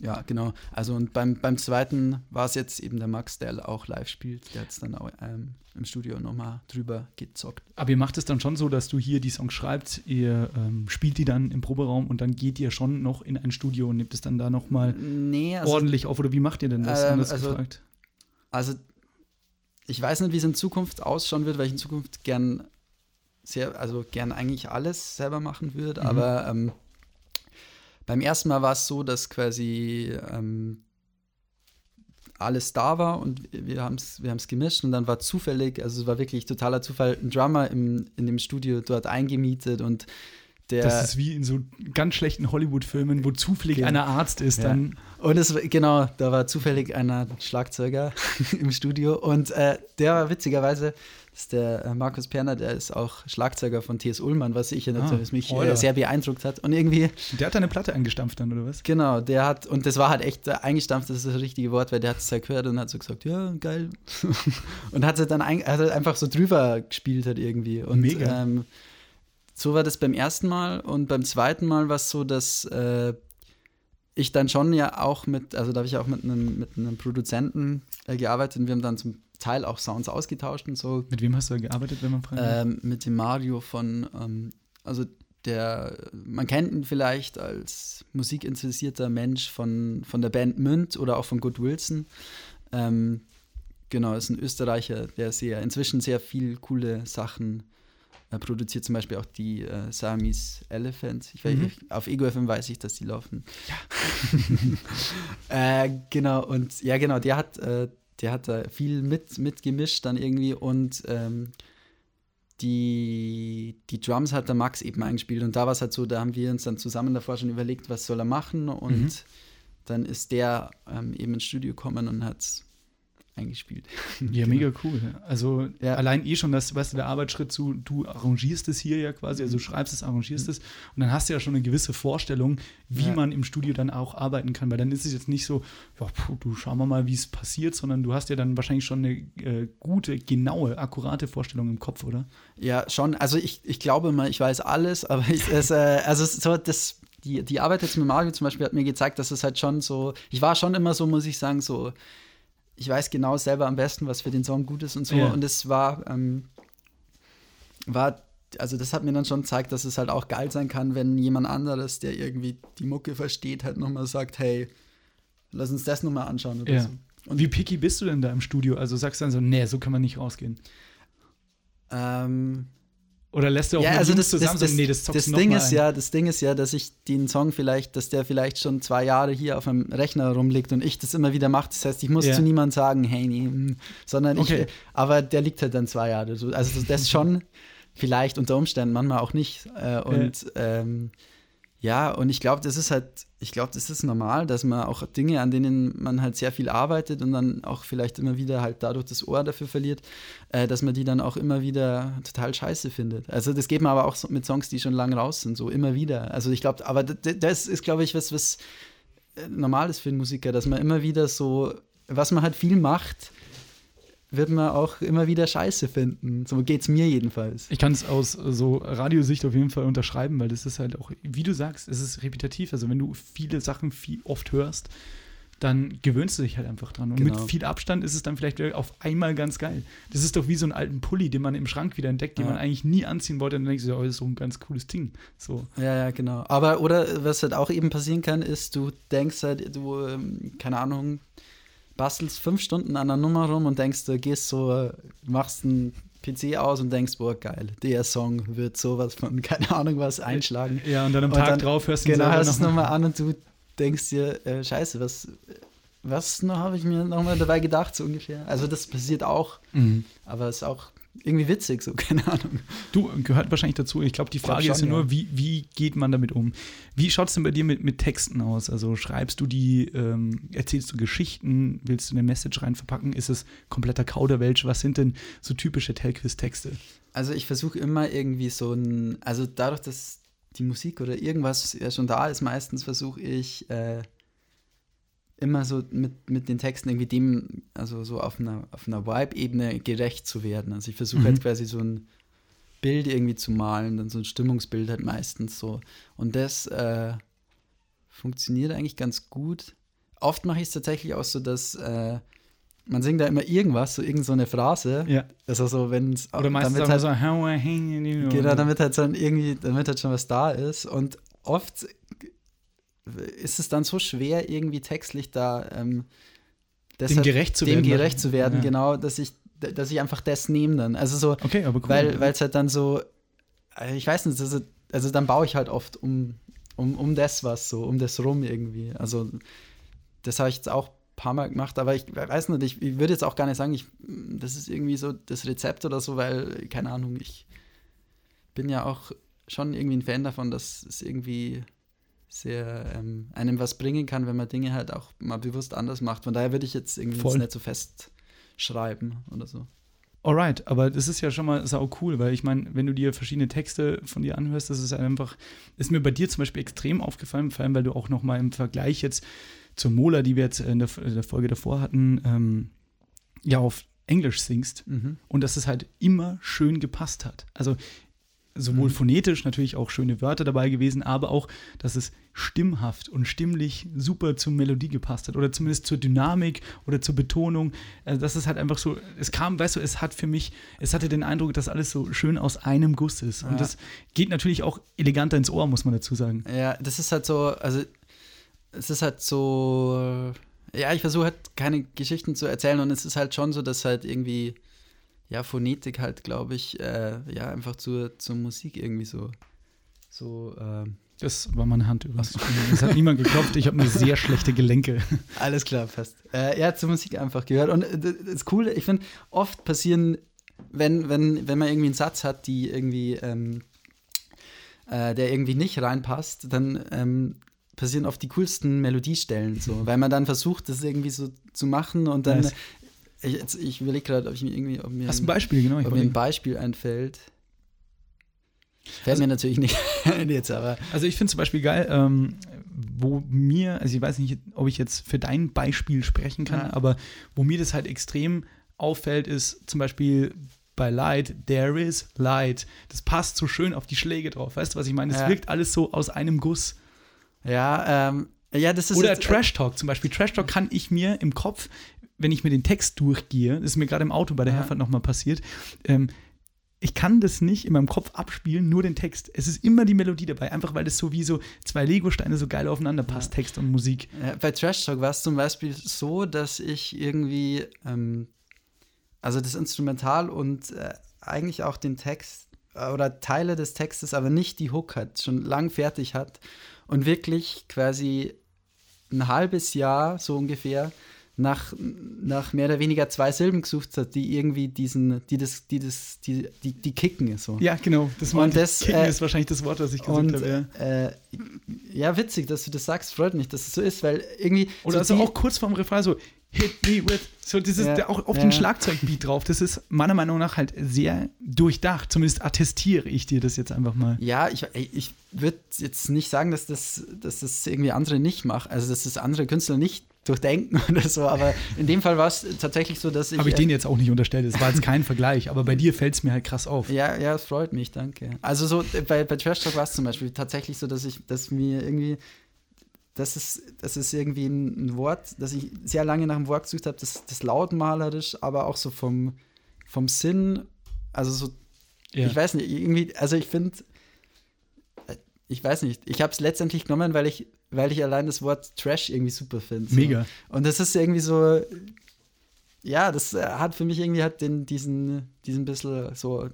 ja, genau. Also und beim, beim zweiten war es jetzt eben der Max, der auch live spielt. Der hat es dann auch ähm, im Studio nochmal drüber gezockt. Aber ihr macht es dann schon so, dass du hier die Songs schreibst, ihr ähm, spielt die dann im Proberaum und dann geht ihr schon noch in ein Studio und nehmt es dann da nochmal Nee, also, ordentlich auf. Oder wie macht ihr denn das? Ähm, Anders also- gefragt. also ich weiß nicht, wie es in Zukunft ausschauen wird, weil ich in Zukunft gern sehr, also gern eigentlich alles selber machen würde. Mhm. Aber ähm, beim ersten Mal war es so, dass quasi ähm, alles da war und wir haben es wir haben's gemischt und dann war zufällig, also es war wirklich totaler Zufall, ein Drummer im, in dem Studio dort eingemietet und der Das ist wie in so ganz schlechten Hollywood-Filmen, wo zufällig Genau. einer Arzt ist, Ja. dann Und es genau, da war zufällig einer Schlagzeuger im Studio und äh, der war witzigerweise, das ist der äh, Markus Perner, der ist auch Schlagzeuger von T.S. Ullmann, was ich natürlich Ah, mich äh, sehr beeindruckt hat. Und irgendwie, der hat eine Platte eingestampft dann, oder was? genau, der hat, und das war halt echt äh, eingestampft, das ist das richtige Wort, weil der hat es halt gehört und hat so gesagt, ja, geil. und hat es dann ein, hat halt einfach so drüber gespielt halt irgendwie. Und, Mega. Ähm, so war das beim ersten Mal und beim zweiten Mal war es so, dass äh, ich dann schon ja auch mit, also da habe ich auch mit einem, mit einem Produzenten äh, gearbeitet und wir haben dann zum, Teil auch Sounds ausgetauscht und so. Mit wem hast du gearbeitet, wenn man fragen ähm, Mit dem Mario von, ähm, also der, man kennt ihn vielleicht als musikinteressierter Mensch von, von der Band Münd oder auch von Good Wilson. Ähm, genau, ist ein Österreicher, der sehr, inzwischen sehr viel coole Sachen er produziert zum Beispiel auch die äh, Siamese Elephants. Ich weiß, mhm. Auf Ego FM weiß ich, dass die laufen. Ja. äh, genau, und ja, genau, der hat, äh, der hat da viel mit, mitgemischt dann irgendwie und ähm, die, die Drums hat der Max eben eingespielt und da war es halt so, da haben wir uns dann zusammen davor schon überlegt, was soll er machen und mhm. dann ist der ähm, eben ins Studio gekommen und hat eingespielt. Ja, genau. mega cool. Also ja. allein eh schon, dass weißt du, der Arbeitsschritt zu, du arrangierst es hier ja quasi, also du schreibst es, arrangierst mhm. es und dann hast du ja schon eine gewisse Vorstellung, wie ja. man im Studio dann auch arbeiten kann, weil dann ist es jetzt nicht so, ja, puh, du schauen wir mal, wie es passiert, sondern du hast ja dann wahrscheinlich schon eine äh, gute, genaue, akkurate Vorstellung im Kopf, oder? Ja, schon. Also ich, ich glaube mal, ich weiß alles, aber ich, es, äh, also so das die, die Arbeit jetzt mit Mario zum Beispiel hat mir gezeigt, dass es halt schon so, ich war schon immer so, muss ich sagen, so ich weiß genau selber am besten, was für den Song gut ist und so. Ja. Und es war, ähm, war, also das hat mir dann schon gezeigt, dass es halt auch geil sein kann, wenn jemand anderes, der irgendwie die Mucke versteht, halt nochmal sagt, hey, lass uns das nochmal anschauen oder ja. so. Und wie picky bist du denn da im Studio? Also sagst du dann so, nee, so kann man nicht rausgehen. Ähm, oder lässt du auch ja, also das, zusammen das, das, nee, das, das Ding ist ein. ja, das Ding ist ja, dass ich den Song vielleicht, dass der vielleicht schon zwei Jahre hier auf einem Rechner rumliegt und ich das immer wieder mache. Das heißt, ich muss ja. zu niemandem sagen, hey, nee, hm, sondern okay. ich, aber der liegt halt dann zwei Jahre. Also das schon, vielleicht unter Umständen, manchmal auch nicht. Äh, und ja. ähm, ja, und ich glaube, das ist halt, ich glaube, das ist normal, dass man auch Dinge, an denen man halt sehr viel arbeitet und dann auch vielleicht immer wieder halt dadurch das Ohr dafür verliert, äh, dass man die dann auch immer wieder total scheiße findet. Also das geht mir aber auch so mit Songs, die schon lange raus sind, so immer wieder. Also ich glaube, aber das ist, glaube ich, was, was äh, normal ist für einen Musiker, dass man immer wieder so, was man halt viel macht, wird man auch immer wieder Scheiße finden. So geht es mir jedenfalls. Ich kann es aus so Radiosicht auf jeden Fall unterschreiben, weil das ist halt auch, wie du sagst, es ist repetitiv. Also wenn du viele Sachen viel oft hörst, dann gewöhnst du dich halt einfach dran. Und genau. mit viel Abstand ist es dann vielleicht auf einmal ganz geil. Das ist doch wie so ein alten Pulli, den man im Schrank wieder entdeckt, den ja. man eigentlich nie anziehen wollte. Und dann denkst du, oh, das ist so ein ganz cooles Ding. So. Ja, ja, genau. Aber, oder was halt auch eben passieren kann, ist, du denkst halt, du, ähm, keine Ahnung, bastelst fünf Stunden an der Nummer rum und denkst, du gehst so, machst einen PC aus und denkst, boah, geil, der Song wird sowas von, keine Ahnung was, einschlagen. Ja, und dann am Tag dann, drauf hörst du Genau, hörst es nochmal an und du denkst dir, äh, scheiße, was, was habe ich mir nochmal dabei gedacht, so ungefähr. Also das passiert auch, mhm. aber es ist auch irgendwie witzig, so, keine Ahnung. Du, gehört wahrscheinlich dazu. Ich glaube, die Frage glaub schon, ist ja nur, wie, wie geht man damit um? Wie schaut es denn bei dir mit, mit Texten aus? Also schreibst du die, ähm, erzählst du Geschichten, willst du eine Message rein verpacken? Ist es kompletter Kauderwelsch? Was sind denn so typische Telquiz-Texte? Also ich versuche immer irgendwie so ein, also dadurch, dass die Musik oder irgendwas ja schon da ist, meistens versuche ich äh, immer so mit, mit den Texten irgendwie dem, also so auf einer, auf einer Vibe-Ebene gerecht zu werden. Also ich versuche halt mhm. halt quasi so ein Bild irgendwie zu malen, dann so ein Stimmungsbild halt meistens so. Und das äh, funktioniert eigentlich ganz gut. Oft mache ich es tatsächlich auch so, dass äh, man singt da immer irgendwas, so irgendeine so Phrase. Ja. Also so, wenn es Oder meistens damit halt, so, genau, damit halt dann irgendwie, damit halt schon was da ist. Und oft ist es dann so schwer, irgendwie textlich da ähm, dem gerecht zu dem werden. gerecht zu werden, ja. genau, dass ich, dass ich einfach das nehme dann. Also so, okay, aber cool. weil es halt dann so, äh, ich weiß nicht, also, also dann baue ich halt oft um, um, um das was so, um das rum irgendwie. Also das habe ich jetzt auch ein paar Mal gemacht, aber ich weiß nicht, ich, ich würde jetzt auch gar nicht sagen, ich, das ist irgendwie so das Rezept oder so, weil, keine Ahnung, ich bin ja auch schon irgendwie ein Fan davon, dass es irgendwie sehr ähm, einem was bringen kann, wenn man Dinge halt auch mal bewusst anders macht. Von daher würde ich jetzt irgendwie Voll. nicht so festschreiben oder so. Alright, aber das ist ja schon mal sau cool, weil ich meine, wenn du dir verschiedene Texte von dir anhörst, das ist einfach, ist mir bei dir zum Beispiel extrem aufgefallen, vor allem, weil du auch noch mal im Vergleich jetzt zur Mola, die wir jetzt in der, in der Folge davor hatten, ähm, ja auf Englisch singst mhm. und dass es halt immer schön gepasst hat. Also sowohl phonetisch natürlich auch schöne Wörter dabei gewesen, aber auch, dass es stimmhaft und stimmlich super zur Melodie gepasst hat oder zumindest zur Dynamik oder zur Betonung. Also das ist halt einfach so, es kam, weißt du, es hat für mich, es hatte den Eindruck, dass alles so schön aus einem Guss ist. Und Ja. das geht natürlich auch eleganter ins Ohr, muss man dazu sagen. Ja, das ist halt so, also es ist halt so, ja, ich versuche halt keine Geschichten zu erzählen und es ist halt schon so, dass halt irgendwie, ja, Phonetik halt, glaube ich, äh, ja, einfach zur, zur Musik irgendwie so, so, ähm, Das war meine Hand übrigens. Es hat niemand geklopft, ich habe nur sehr schlechte Gelenke. alles klar, passt. Äh, ja, zur Musik einfach gehört und äh, das Coole, ich finde, oft passieren, wenn, wenn, wenn man irgendwie einen Satz hat, die irgendwie, ähm, äh, der irgendwie nicht reinpasst, dann ähm, passieren oft die coolsten Melodiestellen, so, weil man dann versucht, das irgendwie so zu machen und dann, Nice. Ich, jetzt, ich überlege gerade, ob ich mir irgendwie, ob mir, Hast du ein Beispiel, genau? Ich ob mir ein Beispiel einfällt. Fällt Also- mir natürlich nicht ein jetzt, aber Also ich finde zum Beispiel geil, ähm, wo mir, also ich weiß nicht, ob ich jetzt für dein Beispiel sprechen kann, Ja. aber wo mir das halt extrem auffällt, ist zum Beispiel bei Light, there is light. Das passt so schön auf die Schläge drauf. Weißt du, was ich meine? Es Ja. wirkt alles so aus einem Guss. ja, ähm, ja, das ist Oder jetzt, äh, Trash Talk zum Beispiel. Trash Talk kann ich mir im Kopf, wenn ich mir den Text durchgehe, das ist mir gerade im Auto bei der Ja. Herfahrt nochmal passiert, ähm, ich kann das nicht in meinem Kopf abspielen, nur den Text. Es ist immer die Melodie dabei, einfach weil das so wie so zwei Lego-Steine so geil aufeinander passt, Text und Musik. Ja, bei Trash Talk war es zum Beispiel so, dass ich irgendwie, ähm, also das Instrumental und äh, eigentlich auch den Text äh, oder Teile des Textes, aber nicht die Hook hat, schon lang fertig hat und wirklich quasi ein halbes Jahr so ungefähr nach, nach mehr oder weniger zwei Silben gesucht hat, die irgendwie diesen, die das, die das, die, die, die kicken so. Ja, genau. Das, Und das, Kicken äh, ist wahrscheinlich das Wort, das ich Und habe. Ja. äh, ja, witzig, dass du das sagst, freut mich, dass es so ist, weil irgendwie. Oder so also die- auch kurz vorm Refrain so Hit me with. So, das ist Ja, auch auf ja. den Schlagzeugbeat drauf. Das ist meiner Meinung nach halt sehr durchdacht. Zumindest attestiere ich dir das jetzt einfach mal. Ja, ich, ich würde jetzt nicht sagen, dass das, dass das irgendwie andere nicht machen, also dass das andere Künstler nicht durchdenken oder so, aber in dem Fall war es tatsächlich so, dass ich. Habe ich äh, den jetzt auch nicht unterstellt. Das war jetzt kein Vergleich, aber bei dir fällt es mir halt krass auf. Ja, ja, es freut mich, danke. Also so äh, bei, bei Trash Talk war es zum Beispiel tatsächlich so, dass ich, dass mir irgendwie, das ist, das ist irgendwie ein, ein Wort, dass ich sehr lange nach einem Wort gesucht habe, das, das lautmalerisch, aber auch so vom, vom Sinn, also so Ja. Ich weiß nicht, irgendwie, also ich finde, ich weiß nicht, ich habe es letztendlich genommen, weil ich, weil ich allein das Wort Trash irgendwie super finde. So. Mega. Und das ist irgendwie so, ja, das äh, hat für mich irgendwie hat den, diesen, diesen bisschen so,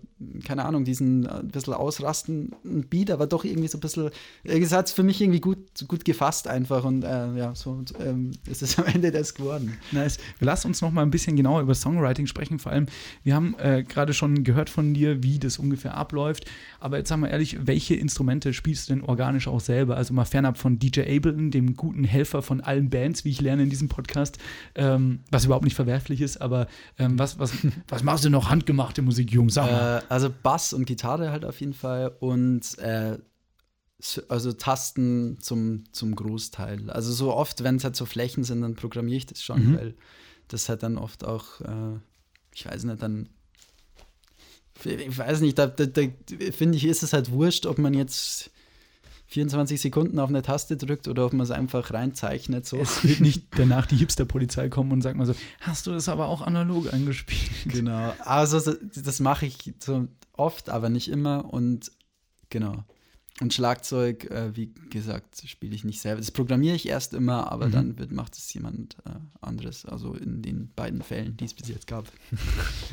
keine Ahnung, diesen äh, bisschen ausrastenden Beat, aber doch irgendwie so ein bisschen, es hat es für mich irgendwie gut, gut gefasst einfach und äh, ja, so und, ähm, ist es am Ende das geworden. Nice. Lassen uns noch mal ein bisschen genauer über Songwriting sprechen. Vor allem, wir haben äh, gerade schon gehört von dir, wie das ungefähr abläuft. Aber jetzt sagen wir ehrlich, welche Instrumente spielst du denn organisch auch selber? Also mal fernab von DJ Ableton, dem guten Helfer von allen Bands, wie ich lerne in diesem Podcast, ähm, was überhaupt nicht verwerflich ist. Aber ähm, was, was, was machst du noch handgemachte Musik, Jungs? Sag mal. Äh, also Bass und Gitarre halt auf jeden Fall und äh, also Tasten zum, zum Großteil. Also so oft, wenn es halt so Flächen sind, dann programmiere ich das schon, Mhm. weil das halt dann oft auch, äh, ich weiß nicht, dann ich weiß nicht, da, da, da finde ich, ist es halt wurscht, ob man jetzt 24 Sekunden auf eine Taste drückt oder ob man es einfach reinzeichnet. So. Es wird nicht danach die Hipster-Polizei kommen und sagt mal so, hast du das aber auch analog eingespielt? Genau. Also so- das mache ich so oft, aber nicht immer. Und genau. Und Schlagzeug, äh, wie gesagt, spiele ich nicht selber. Das programmiere ich erst immer, aber Mhm. dann wird, macht es jemand äh, anderes. Also in den beiden Fällen, die es bis jetzt gab.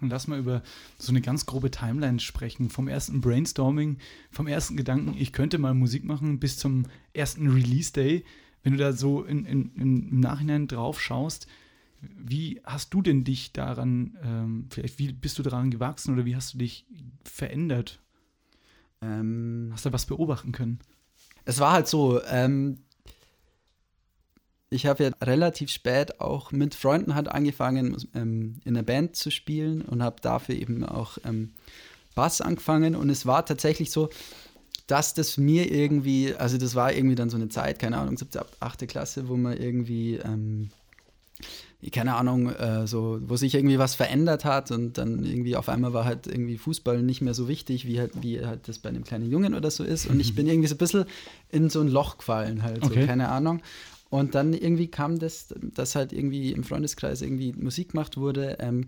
Und lass mal über so eine ganz grobe Timeline sprechen. Vom ersten Brainstorming, vom ersten Gedanken, ich könnte mal Musik machen, bis zum ersten Release-Day. Wenn du da so in, in, im Nachhinein drauf schaust, wie hast du denn dich daran, ähm, vielleicht wie bist du daran gewachsen oder wie hast du dich verändert? Ähm, Hast du was beobachten können? es war halt so, ähm, ich habe ja relativ spät auch mit Freunden halt angefangen, ähm, in der Band zu spielen und habe dafür eben auch ähm, Bass angefangen. Und es war tatsächlich so, dass das mir irgendwie, also das war irgendwie dann so eine Zeit, keine Ahnung, siebte, achte Klasse, wo man irgendwie, ähm, keine Ahnung, äh, so, wo sich irgendwie was verändert hat und dann irgendwie auf einmal war halt irgendwie Fußball nicht mehr so wichtig, wie halt, wie halt das bei einem kleinen Jungen oder so ist. Und ich bin irgendwie so ein bisschen in so ein Loch gefallen, halt, Okay. so, keine Ahnung. Und dann irgendwie kam das, dass halt irgendwie im Freundeskreis irgendwie Musik gemacht wurde. Ähm,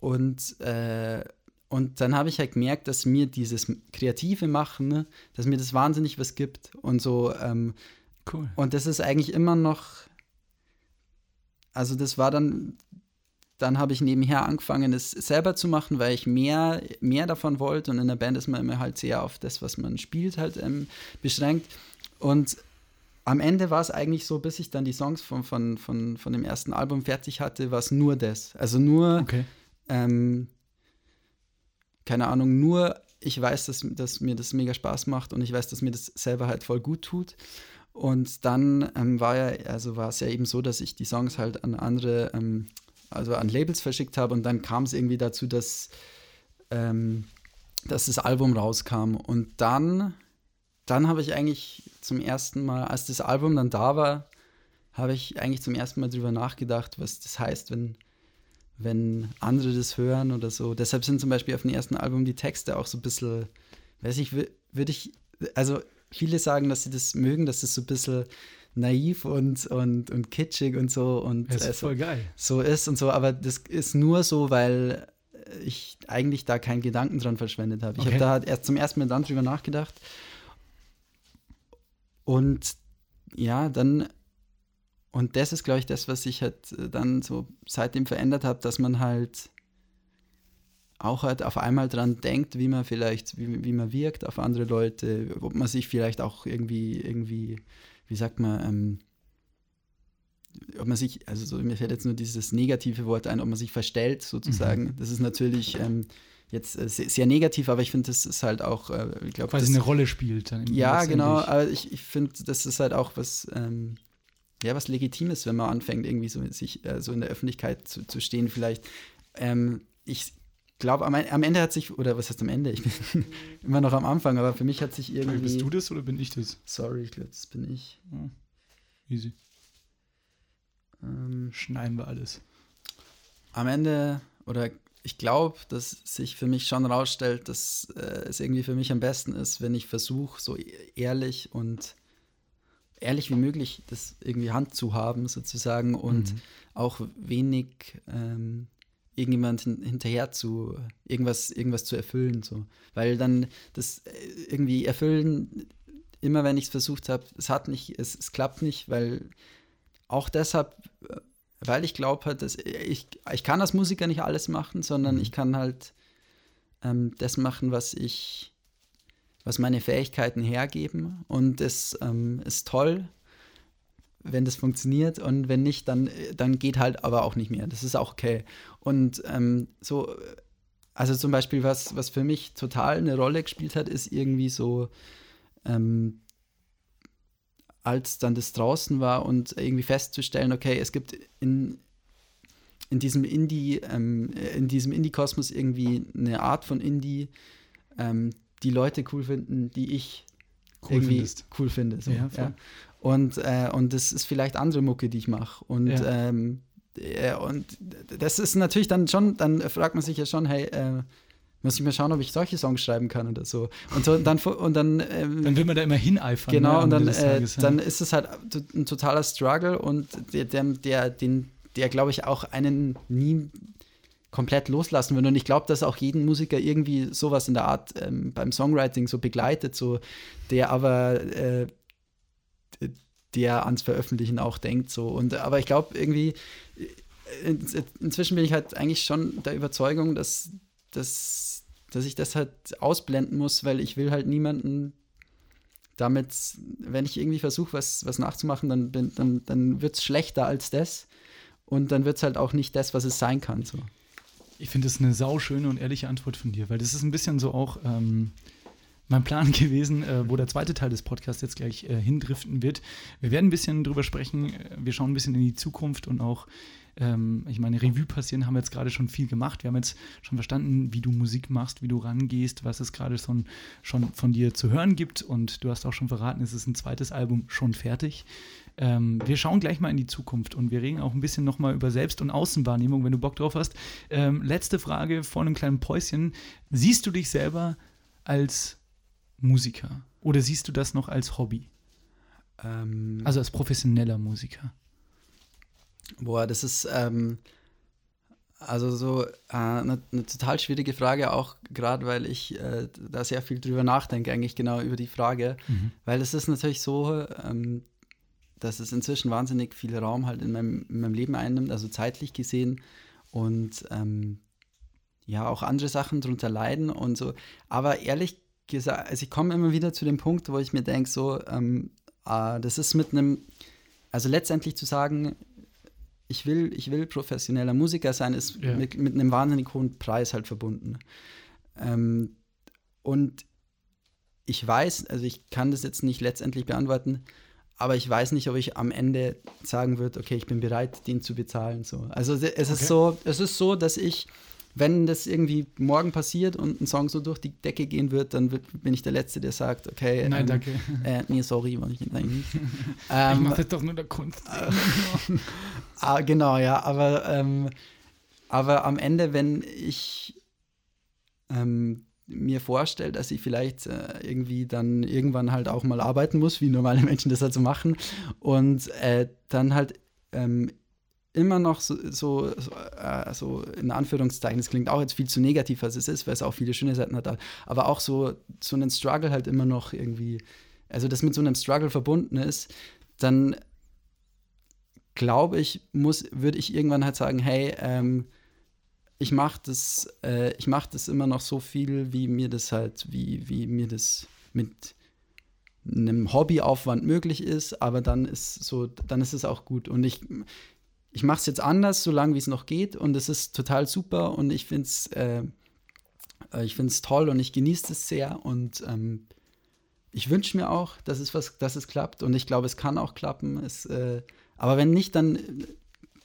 und, äh, und dann habe ich halt gemerkt, dass mir dieses kreative Machen, ne, dass mir das wahnsinnig was gibt. Und so, ähm, Cool. und das ist eigentlich immer noch, also das war dann, dann habe ich nebenher angefangen, es selber zu machen, weil ich mehr, mehr davon wollte. Und in der Band ist man immer halt sehr auf das, was man spielt, halt ähm, beschränkt. Und am Ende war es eigentlich so, bis ich dann die Songs von, von, von, von dem ersten Album fertig hatte, war es nur das. Also nur, Okay. ähm, keine Ahnung, nur ich weiß, dass, dass mir das mega Spaß macht und ich weiß, dass mir das selber halt voll gut tut. Und dann ähm, war ja, also war es ja eben so, dass ich die Songs halt an andere, ähm, also an Labels verschickt habe und dann kam es irgendwie dazu, dass, ähm, dass das Album rauskam. Und dann, dann habe ich eigentlich zum ersten Mal, als das Album dann da war, habe ich eigentlich zum ersten Mal drüber nachgedacht, was das heißt, wenn, wenn andere das hören oder so. Deshalb sind zum Beispiel auf dem ersten Album die Texte auch so ein bisschen, weiß ich, wür- würde ich, also viele sagen, dass sie das mögen, dass es so ein bisschen naiv und, und, und kitschig und so und äh, ist so, voll geil. so ist und so, aber das ist nur so, weil ich eigentlich da keinen Gedanken dran verschwendet habe. Ich Okay. habe da halt erst zum ersten Mal dann drüber nachgedacht. Und ja, dann, und das ist, glaube ich, das, was sich halt äh, dann so seitdem verändert hat, dass man halt auch halt auf einmal dran denkt, wie man vielleicht, wie, wie man wirkt auf andere Leute, ob man sich vielleicht auch irgendwie, irgendwie, wie sagt man, ähm, ob man sich, also so, mir fällt jetzt nur dieses negative Wort ein, ob man sich verstellt sozusagen. Das ist natürlich ähm, jetzt äh, sehr, sehr negativ, aber ich finde, das ist halt auch, äh, ich glaube, Quasi eine Rolle spielt dann. ja, genau, aber ich, ich finde, das ist halt auch was, ähm, ja, was Legitimes, wenn man anfängt, irgendwie so sich äh, so in der Öffentlichkeit zu, zu stehen, vielleicht. Ähm, ich glaube, am, am Ende hat sich, oder was heißt am Ende? Ich bin immer noch am Anfang, aber für mich hat sich irgendwie. Bist du das oder bin ich das? Sorry, ich glaube, das bin ich. Easy. Ähm, Schneiden wir alles. am Ende, oder ich glaube, dass sich für mich schon rausstellt, dass äh, es irgendwie für mich am besten ist, wenn ich versuche, so e- ehrlich und ehrlich wie möglich das irgendwie Hand zu haben, sozusagen, und Mhm. auch wenig ähm, irgendjemand hin, hinterher zu irgendwas, irgendwas zu erfüllen. So. Weil dann das äh, irgendwie erfüllen, immer wenn ich es versucht habe, es hat nicht, es, es klappt nicht, weil auch deshalb, äh, weil ich glaube halt, dass ich, ich kann als Musiker nicht alles machen, sondern Mhm. ich kann halt ähm, das machen, was ich, was meine Fähigkeiten hergeben. Und es ähm, ist toll, wenn das funktioniert und wenn nicht, dann, dann geht halt aber auch nicht mehr. Das ist auch okay. Und ähm, so, also zum Beispiel, was, was für mich total eine Rolle gespielt hat, ist irgendwie so, ähm, als dann das draußen war und irgendwie festzustellen, okay, es gibt in, in diesem Indie, ähm, in diesem Indie-Kosmos irgendwie eine Art von Indie, ähm, die Leute cool finden, die ich Cool irgendwie findest. cool finde. So, Ja, ja. Und, äh, und das ist vielleicht andere Mucke, die ich mache. Und, Ja. ähm, äh, und das ist natürlich dann schon, dann fragt man sich ja schon, hey, äh, muss ich mal schauen, ob ich solche Songs schreiben kann oder so. Und, so, dann, und dann, ähm, Dann will man da immer hineifern. Genau, ne, und dann, äh, Tages, ja. dann ist es halt ein totaler Struggle und der, der, der, den, der glaube ich, auch einen nie komplett loslassen würde. Und ich glaube, dass auch jeden Musiker irgendwie sowas in der Art ähm, beim Songwriting so begleitet, so der aber äh, der ans Veröffentlichen auch denkt. So. Und, aber ich glaube irgendwie, äh, in, inzwischen bin ich halt eigentlich schon der Überzeugung, dass, dass, dass ich das halt ausblenden muss, weil ich will halt niemanden damit, wenn ich irgendwie versuche, was, was nachzumachen, dann, dann, dann wird es schlechter als das. Und dann wird es halt auch nicht das, was es sein kann. So. Ich finde das eine sauschöne und ehrliche Antwort von dir, weil das ist ein bisschen so auch, ähm, mein Plan gewesen, äh, wo der zweite Teil des Podcasts jetzt gleich äh, hindriften wird. Wir werden ein bisschen drüber sprechen. Wir schauen ein bisschen in die Zukunft und auch, ähm, ich meine, Revue passieren haben wir jetzt gerade schon viel gemacht. Wir haben jetzt schon verstanden, wie du Musik machst, wie du rangehst, was es gerade schon, schon von dir zu hören gibt. Und du hast auch schon verraten, es ist ein zweites Album schon fertig. Ähm, wir schauen gleich mal in die Zukunft und wir reden auch ein bisschen nochmal über Selbst- und Außenwahrnehmung, wenn du Bock drauf hast. Ähm, letzte Frage vor einem kleinen Päuschen. Siehst du dich selber als Musiker? Oder siehst du das noch als Hobby? Ähm, Also als professioneller Musiker? Boah, das ist ähm, also so eine äh, ne total schwierige Frage, auch gerade weil ich äh, da sehr viel drüber nachdenke, eigentlich genau über die Frage. Mhm. Weil es ist natürlich so, ähm, dass es inzwischen wahnsinnig viel Raum halt in meinem, in meinem Leben einnimmt, also zeitlich gesehen. Und ähm, ja, auch andere Sachen drunter leiden und so. Aber ehrlich gesagt, also ich komme immer wieder zu dem Punkt, wo ich mir denke, so, äh, das ist mit einem, also letztendlich zu sagen, ich will, ich will professioneller Musiker sein, ist Ja. mit, mit einem wahnsinnig hohen Preis halt verbunden. Ähm, und ich weiß, also ich kann das jetzt nicht letztendlich beantworten, aber ich weiß nicht, ob ich am Ende sagen würde, okay, ich bin bereit, den zu bezahlen. So. Also es Okay. ist so, es ist so, dass ich, wenn das irgendwie morgen passiert und ein Song so durch die Decke gehen wird, dann wird, bin ich der Letzte, der sagt, okay, Nein, ähm, danke. Äh, nee, sorry, war ich nicht eigentlich. ich ähm, mache das doch nur der Kunst. Ah, genau, ja, aber, ähm, aber am Ende, wenn ich ähm, mir vorstelle, dass ich vielleicht äh, irgendwie dann irgendwann halt auch mal arbeiten muss, wie normale Menschen das halt so machen, und äh, dann halt ähm, immer noch so, so, so, äh, so in Anführungszeichen, das klingt auch jetzt viel zu negativ, als es ist, weil es auch viele schöne Seiten hat, aber auch so, so einen Struggle halt immer noch irgendwie, also das mit so einem Struggle verbunden ist, dann glaube ich, muss, würde ich irgendwann halt sagen, hey, ähm, ich mache das, äh, ich mache das immer noch so viel, wie mir das halt, wie, wie mir das mit einem Hobbyaufwand möglich ist, aber dann ist so, dann ist es auch gut. Und ich, ich mache es jetzt anders, solange wie es noch geht, und es ist total super und ich finde es, äh, äh, ich finde es toll und ich genieße es sehr und ähm, ich wünsche mir auch, dass es was, dass es klappt und ich glaube, es kann auch klappen. Es, äh, aber wenn nicht, dann,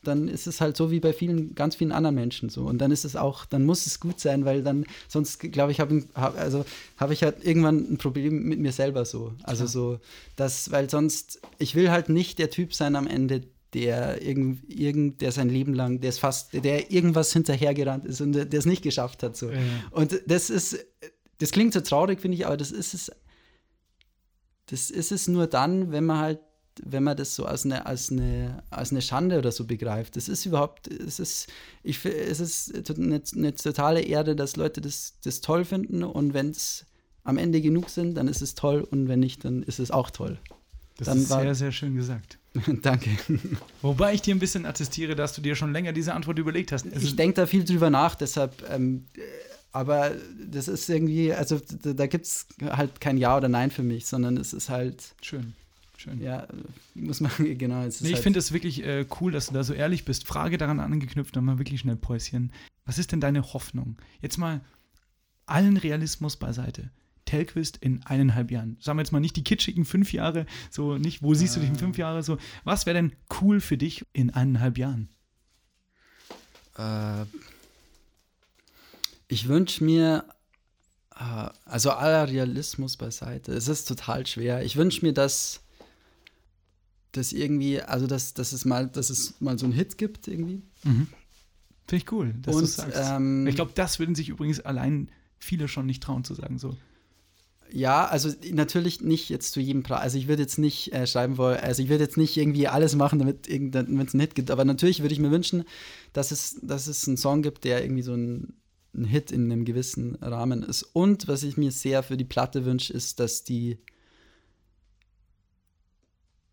dann ist es halt so wie bei vielen, ganz vielen anderen Menschen so. Und dann ist es auch, dann muss es gut sein, weil dann, sonst glaube ich, habe hab, also, hab ich halt irgendwann ein Problem mit mir selber so. Also Klar. so, dass, weil sonst, ich will halt nicht der Typ sein am Ende, der irgend, irgend, der sein Leben lang, der ist fast, der irgendwas hinterhergerannt ist und der es nicht geschafft hat. So. Ja. Und das ist, das klingt so traurig, finde ich, aber das ist es, das ist es nur dann, wenn man halt, wenn man das so als eine, als eine, als eine Schande oder so begreift. Das ist überhaupt, es ist, ich, es ist eine, eine totale Ehre, dass Leute das, das toll finden und wenn es am Ende genug sind, dann ist es toll und wenn nicht, dann ist es auch toll. Das Dann ist war- sehr, sehr schön gesagt. Danke. Wobei ich dir ein bisschen attestiere, dass du dir schon länger diese Antwort überlegt hast. Also, ich denke da viel drüber nach, deshalb, ähm, äh, aber das ist irgendwie, also da, gibt es halt kein Ja oder Nein für mich, sondern es ist halt, schön, schön. ja, muss man, genau. Es Nee, ich halt, finde es wirklich äh, cool, dass du da so ehrlich bist. Frage daran angeknüpft, nochmal wirklich schnell Päuschen. Was ist denn deine Hoffnung? Jetzt mal allen Realismus beiseite. Telquist in eineinhalb Jahren. Sagen wir jetzt mal nicht die kitschigen fünf Jahre, so nicht, wo siehst du dich in fünf Jahren so. Was wäre denn cool für dich in eineinhalb Jahren? Äh, ich wünsche mir, äh, also aller Realismus beiseite, es ist total schwer. Ich wünsche mir, dass das irgendwie, also dass, dass, es mal, dass es mal so einen Hit gibt irgendwie. Finde ich cool, dass du sagst. ähm, ich glaube, das würden sich übrigens allein viele schon nicht trauen zu sagen. So. Ja, also natürlich nicht jetzt zu jedem Preis. Also ich würde jetzt nicht äh, schreiben wollen, also ich würde jetzt nicht irgendwie alles machen, damit es einen Hit gibt. Aber natürlich würde ich mir wünschen, dass es, dass es einen Song gibt, der irgendwie so ein, ein Hit in einem gewissen Rahmen ist. Und was ich mir sehr für die Platte wünsche, ist, dass die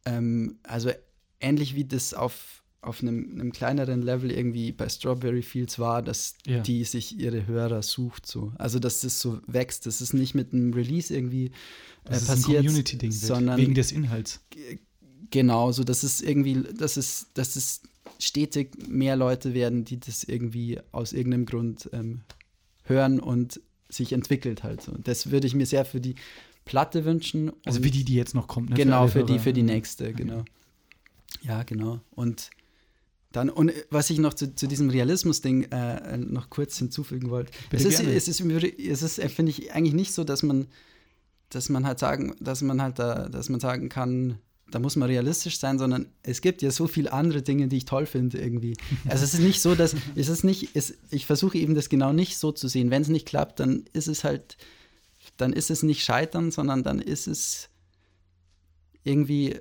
ähm, also ähnlich wie das auf, auf einem, einem kleineren Level irgendwie bei Strawberry Fields war, dass Ja. die sich ihre Hörer sucht. So. Also dass das so wächst. Das ist nicht mit einem Release irgendwie äh, Das ist ein passiert, Community-Ding, sondern wegen des Inhalts. genau, so dass es irgendwie, dass es, dass es stetig mehr Leute werden, die das irgendwie aus irgendeinem Grund ähm, hören und sich entwickelt halt so. Das würde ich mir sehr für die Platte wünschen. Also wie die, die jetzt noch kommt. Ne? Genau, alle für die, Hörer. für die nächste, genau. Ja, genau. Und dann, und was ich noch zu, zu diesem Realismus-Ding äh, noch kurz hinzufügen wollte. Es ist, es ist, es ist, äh, finde ich, eigentlich nicht so, dass man, dass man halt sagen, dass man halt da, dass man sagen kann, da muss man realistisch sein, sondern es gibt ja so viele andere Dinge, die ich toll finde irgendwie. Also es ist nicht so, dass es ist nicht, es, ich versuche eben das genau nicht so zu sehen. Wenn es nicht klappt, dann ist es halt, dann ist es nicht scheitern, sondern dann ist es irgendwie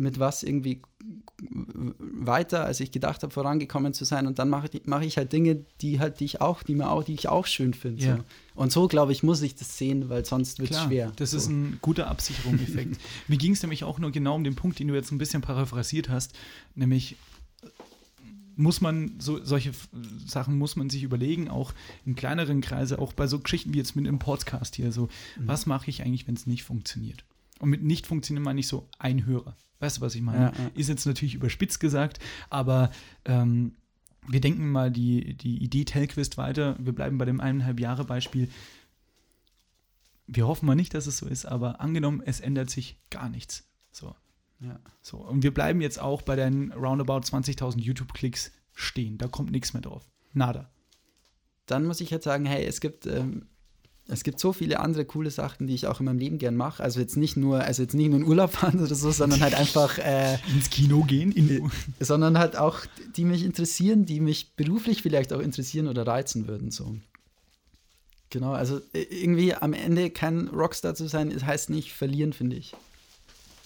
mit was irgendwie weiter, als ich gedacht habe, vorangekommen zu sein. Und dann mache ich, mache ich halt Dinge, die halt, die ich auch, die mir auch, die ich auch schön finde. Ja. So. Und so, glaube ich, muss ich das sehen, weil sonst wird es schwer. das ist so. ein guter Absicherungseffekt. Mir ging es nämlich auch nur genau um den Punkt, den du jetzt ein bisschen paraphrasiert hast, nämlich muss man so solche Sachen muss man sich überlegen, auch in kleineren Kreise, auch bei so Geschichten wie jetzt mit dem Podcast hier, so Mhm. was mache ich eigentlich, wenn es nicht funktioniert? Und mit nicht funktionieren meine ich so ein Hörer. Weißt du, was ich meine? Ja, ja. Ist jetzt natürlich überspitzt gesagt, aber ähm, wir denken mal die, die Idee Telquist weiter. Wir bleiben bei dem eineinhalb Jahre Beispiel. Wir hoffen mal nicht, dass es so ist, aber angenommen, es ändert sich gar nichts. So. Ja. So. Und wir bleiben jetzt auch bei den roundabout 20.000 YouTube-Klicks stehen. Da kommt nichts mehr drauf. Nada. Dann muss ich jetzt sagen, hey, es gibt, ähm, es gibt so viele andere coole Sachen, die ich auch in meinem Leben gern mache. Also jetzt nicht nur, also jetzt nicht nur in Urlaub fahren oder so, sondern halt einfach äh, Ins Kino gehen. In, sondern halt auch, die mich interessieren, die mich beruflich vielleicht auch interessieren oder reizen würden. So. Genau, also äh, irgendwie am Ende kein Rockstar zu sein, es heißt nicht verlieren, finde ich.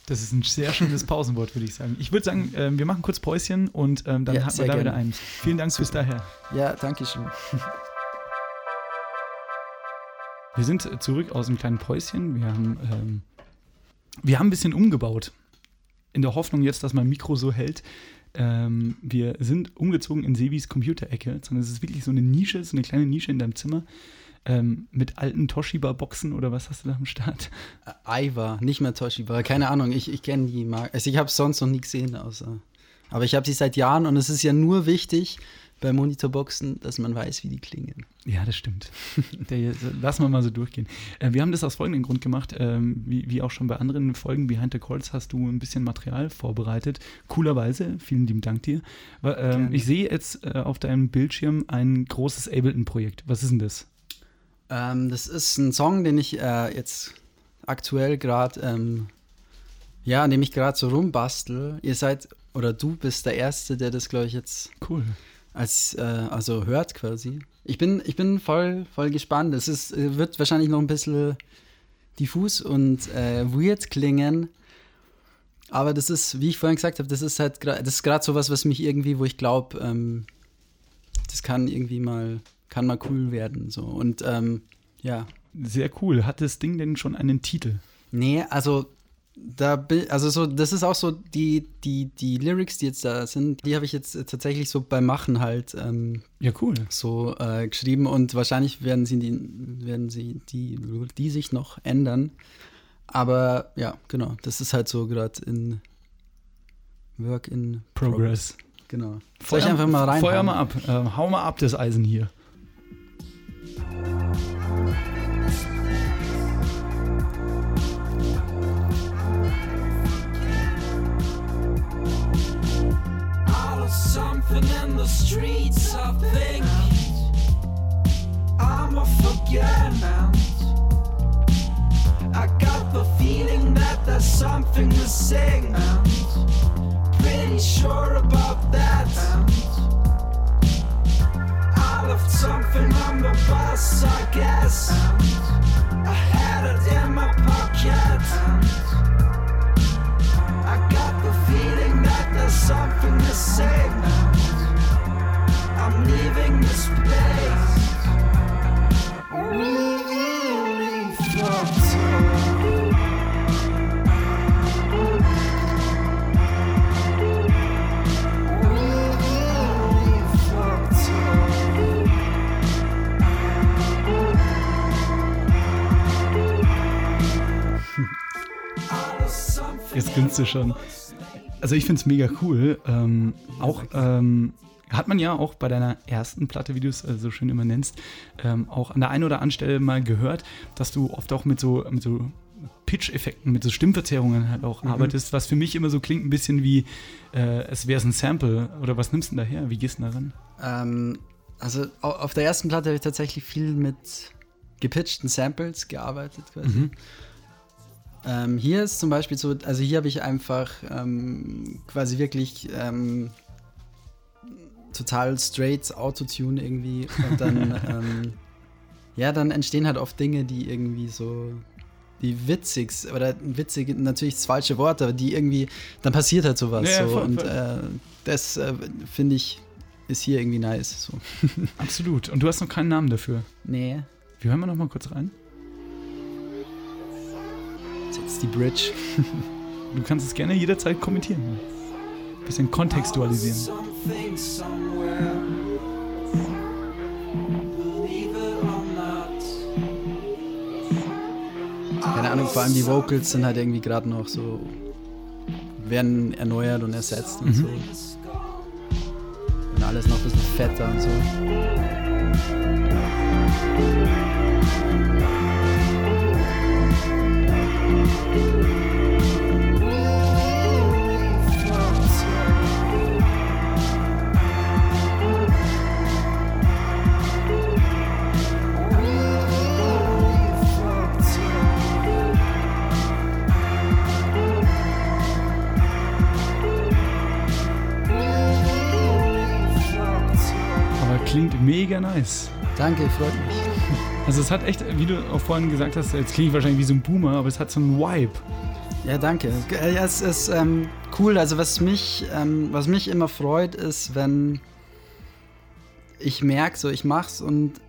das ist ein sehr schönes Pausenwort, würde ich sagen. Ich würde sagen, ähm, wir machen kurz Päuschen und ähm, dann Ja, haken wir da wieder gerne. ein. Vielen Dank bis daher. Ja, danke schön. Wir sind äh, zurück aus dem kleinen Päuschen. Wir haben, ähm, wir haben ein bisschen umgebaut. In der Hoffnung jetzt, dass mein Mikro so hält. Ähm, wir sind umgezogen in Sevis Computerecke. Sondern es ist wirklich so eine Nische, so eine kleine Nische in deinem Zimmer. Ähm, mit alten Toshiba-Boxen oder was hast du da am Start? Aiwa, nicht mehr Toshiba, keine Ahnung, ich, ich kenne die Marke. Also ich habe es sonst noch nie gesehen, außer. Aber ich habe sie seit Jahren und es ist ja nur wichtig bei Monitorboxen, dass man weiß, wie die klingen. Ja, das stimmt. Lassen wir mal so durchgehen. Äh, wir haben das aus folgendem Grund gemacht. Ähm, wie, auch schon bei anderen Folgen Behind the Calls hast du ein bisschen Material vorbereitet. Coolerweise. Vielen lieben Dank dir. Ähm, ich sehe jetzt äh, auf deinem Bildschirm ein großes Ableton-Projekt. Was ist denn das? Ähm, das ist ein Song, den ich äh, jetzt aktuell gerade, ja, an dem ich gerade so rumbastel. Ihr seid, oder du bist der Erste, der das, glaube ich, jetzt Cool. Als, äh, also hört quasi. Ich bin, ich bin voll, voll gespannt. Es ist, äh, wird wahrscheinlich noch ein bisschen diffus und äh, weird klingen. Aber das ist, wie ich vorhin gesagt habe, das ist halt gra- das ist gerade sowas, was mich irgendwie, wo ich glaube, ähm, das kann irgendwie mal, kann mal cool werden. So. Und ähm, ja. Sehr cool. Hat das Ding denn schon einen Titel? Nee, also da also so, das ist auch so die, die, die Lyrics, die jetzt da sind, die habe ich jetzt tatsächlich so beim Machen halt ähm, Ja, cool. so äh, geschrieben und wahrscheinlich werden sie die, werden sie die, die sich noch ändern. Aber ja, genau, das ist halt so gerade in Work in Progress. Genau. Soll ich einfach mal rein? Feuer mal ab. Äh, hau mal ab das Eisen hier. Something in the streets. I think I'm a forget I got the feeling that there's something missing. Pretty sure about that. I left something on the bus, I guess. I had it in my pocket. That there's something missing. I'm leaving this place. Something Jetzt grinst du schon. Also ich finde es mega cool. Ähm, auch, ähm, hat man ja auch bei deiner ersten Platte, wie du es äh, so schön immer nennst, ähm, auch an der einen oder anderen Stelle mal gehört, dass du oft auch mit so, mit so Pitch-Effekten, mit so Stimmverzerrungen halt auch mhm. arbeitest, was für mich immer so klingt ein bisschen wie, äh, es wäre ein Sample. Oder was nimmst du denn daher? Wie gehst du daran? Ähm, also auf der ersten Platte habe ich tatsächlich viel mit gepitchten Samples gearbeitet quasi. Mhm. Ähm, hier ist zum Beispiel so, also hier habe ich einfach ähm, quasi wirklich ähm, total straight Autotune irgendwie und dann ähm, ja, dann entstehen halt oft Dinge, die irgendwie so die witzig oder witzig natürlich das falsche Wort, aber die irgendwie dann passiert halt sowas ja, so voll, und Äh, das äh, finde ich ist hier irgendwie nice so. Absolut. Und du hast noch keinen Namen dafür? Nee. Wir hören mal noch mal kurz rein. Jetzt die Bridge. du kannst es gerne jederzeit kommentieren. Ein bisschen kontextualisieren. Keine Ahnung, vor allem die Vocals sind halt irgendwie gerade noch so, werden erneuert und ersetzt und mhm. so. Und alles noch ein bisschen fetter und so. Danke, freut mich. Also es hat echt, wie du auch vorhin gesagt hast, jetzt klinge ich wahrscheinlich wie so ein Boomer, aber es hat so einen Vibe. Ja, danke. Ja, es ist ähm, cool. Also was mich, ähm, was mich immer freut, ist, wenn ich merke, so ich mach's und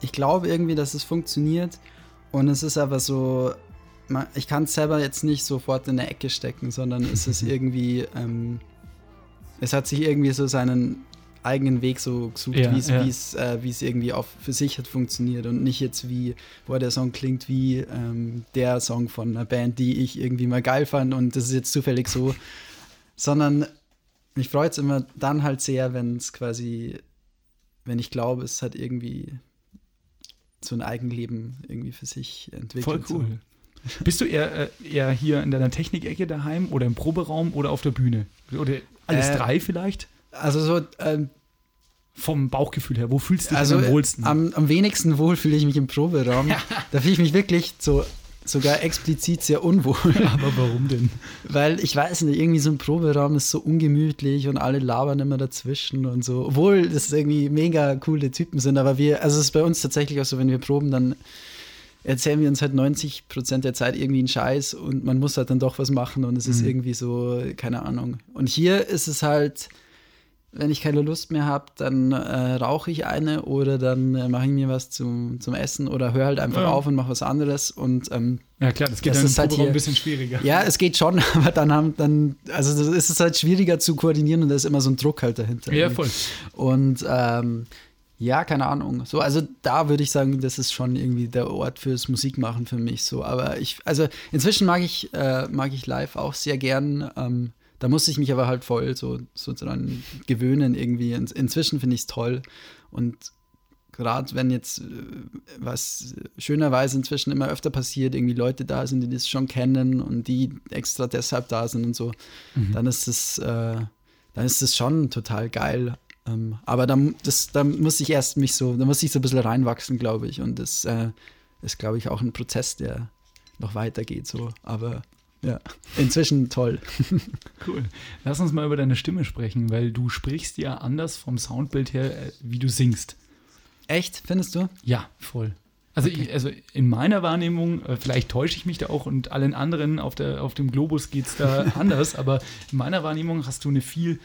ich glaube irgendwie, dass es funktioniert. Und es ist aber so, ich kann es selber jetzt nicht sofort in der Ecke stecken, sondern es ist irgendwie, ähm, es hat sich irgendwie so seinen eigenen Weg so gesucht, ja, wie es ja. äh, irgendwie auch für sich hat funktioniert und nicht jetzt wie, boah, der Song klingt wie ähm, der Song von einer Band, die ich irgendwie mal geil fand und das ist jetzt zufällig so, sondern mich freut es immer dann halt sehr, wenn es quasi, wenn ich glaube, es hat irgendwie so ein Eigenleben irgendwie für sich entwickelt. Voll cool. So. Bist du eher, äh, eher hier in deiner Technikecke daheim oder im Proberaum oder auf der Bühne? Oder alles äh, drei vielleicht? Also so ähm, vom Bauchgefühl her, wo fühlst du dich also am wohlsten? Am, am wenigsten wohl fühle ich mich im Proberaum. da fühle ich mich wirklich so sogar explizit sehr unwohl. Aber warum denn? Weil ich weiß nicht, irgendwie so ein Proberaum ist so ungemütlich und alle labern immer dazwischen und so. Obwohl das irgendwie mega coole Typen sind, aber wir, also es ist bei uns tatsächlich auch so, wenn wir proben, dann erzählen wir uns halt 90 Prozent der Zeit irgendwie einen Scheiß und man muss halt dann doch was machen und es mhm. ist irgendwie so, keine Ahnung. Und hier ist es halt wenn ich keine Lust mehr habe, dann äh, rauche ich eine oder dann äh, mache ich mir was zum, zum Essen oder höre halt einfach ja. auf und mache was anderes. Und, ähm, ja klar, das geht das dann halt hier, ein bisschen schwieriger. Ja, es geht schon, aber dann haben dann, also das ist es halt schwieriger zu koordinieren und da ist immer so ein Druck halt dahinter. Ja, voll. Und ähm, ja, keine Ahnung. So, also da würde ich sagen, das ist schon irgendwie der Ort fürs Musikmachen für mich. So, aber ich, also inzwischen mag ich, äh, mag ich live auch sehr gern. Ähm, da musste ich mich aber halt voll so, so dran gewöhnen irgendwie. In, inzwischen finde ich es toll. Und gerade wenn jetzt äh, was schönerweise inzwischen immer öfter passiert, irgendwie Leute da sind, die das schon kennen und die extra deshalb da sind und so, mhm. dann ist es, äh, dann ist es schon total geil. Ähm, aber da, das, da muss ich erst mich so, da muss ich so ein bisschen reinwachsen, glaube ich. Und das äh, ist, glaube ich, auch ein Prozess, der noch weitergeht. So. Aber ja, inzwischen toll. cool. Lass uns mal über deine Stimme sprechen, weil du sprichst ja anders vom Soundbild her, äh, wie du singst. Echt, findest du? Ja, voll. Also, okay. ich, also in meiner Wahrnehmung, äh, vielleicht täusche ich mich da auch und allen anderen auf, der, auf dem Globus geht es da anders, aber in meiner Wahrnehmung hast du eine viel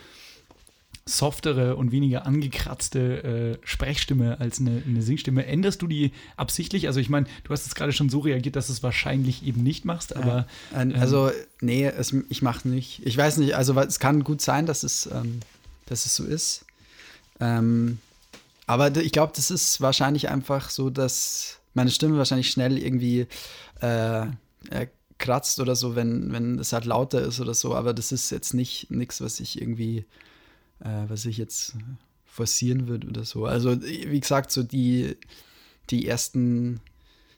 softere und weniger angekratzte äh, Sprechstimme als eine, eine, Singstimme. Änderst du die absichtlich? Also ich meine, du hast jetzt gerade schon so reagiert, dass du es wahrscheinlich eben nicht machst, aber... Ähm, also nee, es, ich mache nicht. Ich weiß nicht, also es kann gut sein, dass es, ähm, dass es so ist. Ähm, aber ich glaube, das ist wahrscheinlich einfach so, dass meine Stimme wahrscheinlich schnell irgendwie äh, kratzt oder so, wenn, wenn es halt lauter ist oder so. Aber das ist jetzt nicht nichts, was ich irgendwie äh, was ich jetzt forcieren würde oder so. Also, wie gesagt, so die, die ersten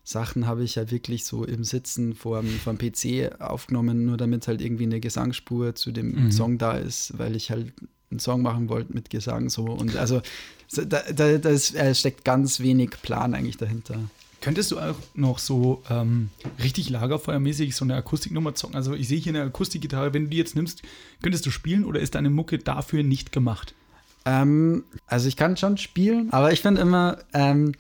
Sachen habe ich ja wirklich so im Sitzen vor dem PC aufgenommen, nur damit halt irgendwie eine Gesangsspur zu dem Mhm. Song da ist, weil ich halt einen Song machen wollte mit Gesang so. Und also so, da, da, da ist, äh, steckt ganz wenig Plan eigentlich dahinter. Könntest du auch noch so ähm, richtig lagerfeuermäßig so eine Akustiknummer zocken? Also ich sehe hier eine Akustikgitarre, wenn du die jetzt nimmst, könntest du spielen oder ist deine Mucke dafür nicht gemacht? Ähm, also ich kann schon spielen, aber ich finde immer, ähm,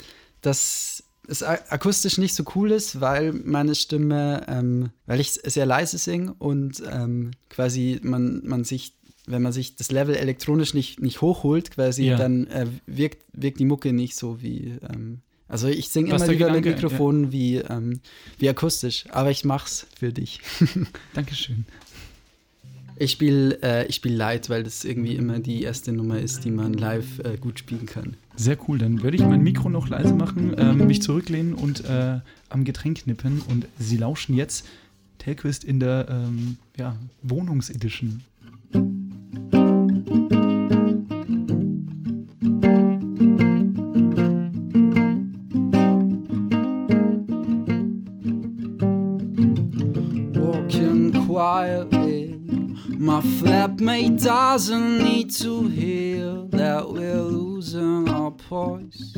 dass es akustisch nicht so cool ist, weil meine Stimme, ähm, weil ich sehr leise singe und ähm, quasi man, man sich, wenn man sich das Level elektronisch nicht, nicht hochholt, quasi, Ja. dann äh, wirkt, wirkt die Mucke nicht so wie, ähm, also ich singe immer der lieber mit Gedanke, ja. Mikrofon wie, ähm, wie akustisch, aber ich mach's für dich. Dankeschön. Ich spiele äh, ich spiel Light, weil das irgendwie immer die erste Nummer ist, die man live äh, gut spielen kann. Sehr cool. Dann würde ich mein Mikro noch leise machen, ähm, mich zurücklehnen und äh, am Getränk nippen. Und Sie lauschen jetzt Telquist in der ähm, ja, Wohnungsedition. Doesn't need to hear that we're losing our poise.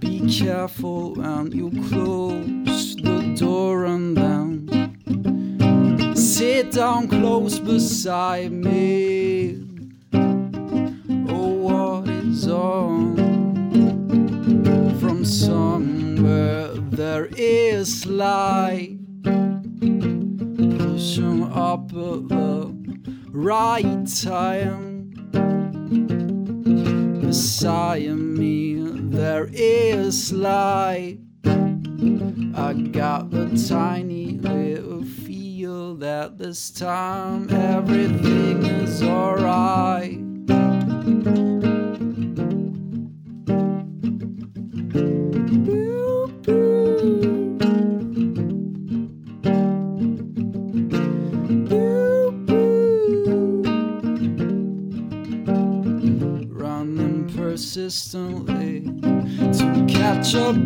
Be careful when you close the door and then sit down close beside me. Right time. Beside me, there is light. I got the tiny little feel that this time everything is alright.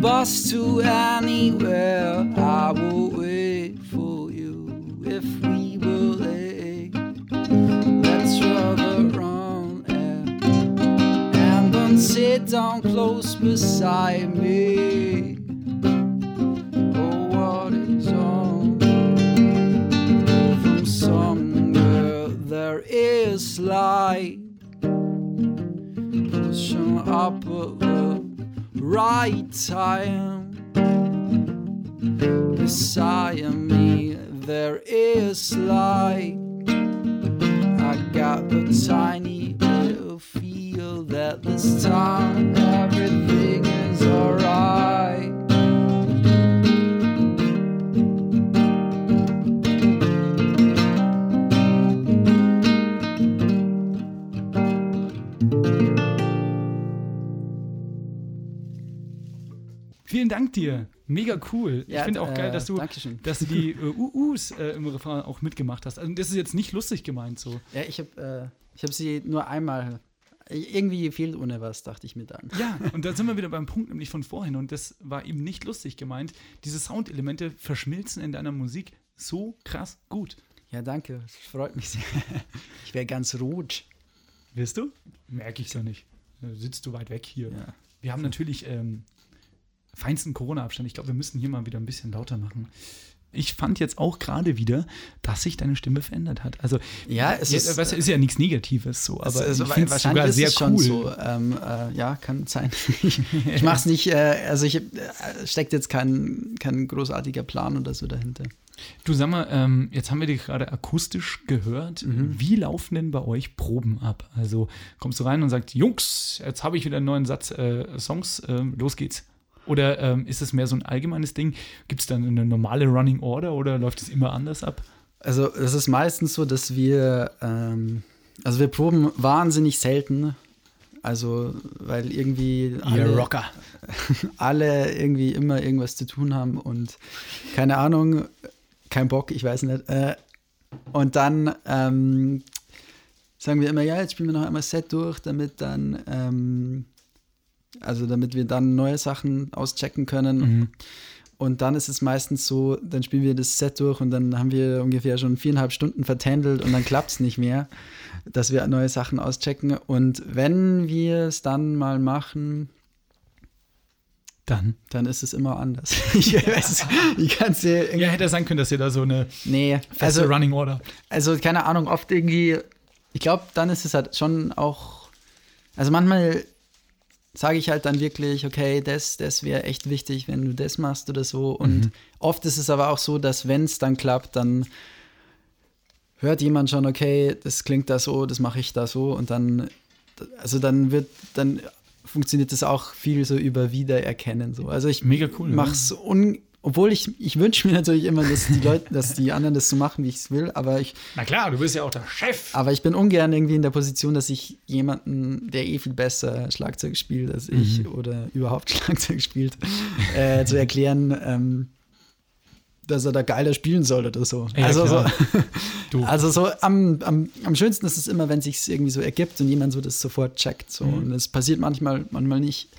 Bus to anywhere. Vielen Dank dir. Mega cool. ich Ja, finde auch äh, geil, dass du, Dankeschön. dass du die äh, UUs äh, im Refrain auch mitgemacht hast. Also das ist jetzt nicht lustig gemeint so. Ja, ich habe äh, ich hab sie nur einmal. Irgendwie fehlt ohne was, dachte ich mir dann. Ja, und da sind wir wieder beim Punkt nämlich von vorhin und das war eben nicht lustig gemeint. Diese Soundelemente verschmilzen in deiner Musik so krass gut. Ja, danke. Das freut mich sehr. Ich wäre ganz rot. Wirst du? Merke ich so nicht. Da sitzt du weit weg hier. Ja. Wir haben natürlich ähm, feinsten Corona-Abstand. Ich glaube, wir müssen hier mal wieder ein bisschen lauter machen. Ich fand jetzt auch gerade wieder, dass sich deine Stimme verändert hat. Also, Ja, es ja, ist- weißt du, ist ja nichts Negatives so, aber also, ich finde es wahrscheinlich sogar sehr es cool. so. Ähm, äh, ja, kann sein. Ich, ich mache es nicht, äh, also ich äh, steckt jetzt kein, kein großartiger Plan oder so dahinter. Du sag mal, ähm, jetzt haben wir dich gerade akustisch gehört. Mhm. Wie laufen denn bei euch Proben ab? Also kommst du rein und sagst, Jungs, jetzt habe ich wieder einen neuen Satz äh, Songs, ähm, los geht's. Oder ähm, ist es mehr so ein allgemeines Ding? Gibt es dann eine normale Running Order oder läuft es immer anders ab? Also es ist meistens so, dass wir, ähm, also wir proben wahnsinnig selten. Also, weil irgendwie alle, Rocker. alle irgendwie immer irgendwas zu tun haben und keine Ahnung, kein Bock, ich weiß nicht. Äh, und dann ähm, sagen wir immer, ja, jetzt spielen wir noch einmal Set durch, damit dann, ähm, also damit wir dann neue Sachen auschecken können. Mhm. Und dann ist es meistens so, dann spielen wir das Set durch und dann haben wir ungefähr schon viereinhalb Stunden vertändelt und dann klappt es nicht mehr, dass wir neue Sachen auschecken. Und wenn wir es dann mal machen, Dann. dann ist es immer anders. ich weiß, ich kann es dir Ja, hätte sein können, dass ihr da so eine Nee, feste also, Running Order. also keine Ahnung, oft irgendwie, ich glaube, dann ist es halt schon auch, also manchmal sage ich halt dann wirklich, okay, das, das wäre echt wichtig, wenn du das machst oder so. Und oft ist es aber auch so, dass wenn es dann klappt, dann hört jemand schon, okay, das klingt da so, das mache ich da so und dann, also dann wird, dann funktioniert das auch viel so über Wiedererkennen so. Also ich Mega cool, ja. mach's un obwohl ich, ich wünsche mir natürlich immer, dass die Leute, dass die anderen das so machen, wie ich es will, aber ich, Na klar, du bist ja auch der Chef. aber ich bin ungern irgendwie in der Position, dass ich jemanden, der eh viel besser Schlagzeug spielt als ich Mhm. oder überhaupt Schlagzeug spielt, äh, zu erklären, ähm, dass er da geiler spielen soll oder so. Ja, also, so klar. Du. also so am, am, am schönsten ist es immer, wenn sich irgendwie so ergibt und jemand so das sofort checkt. So. Mhm. Und das passiert manchmal, manchmal nicht.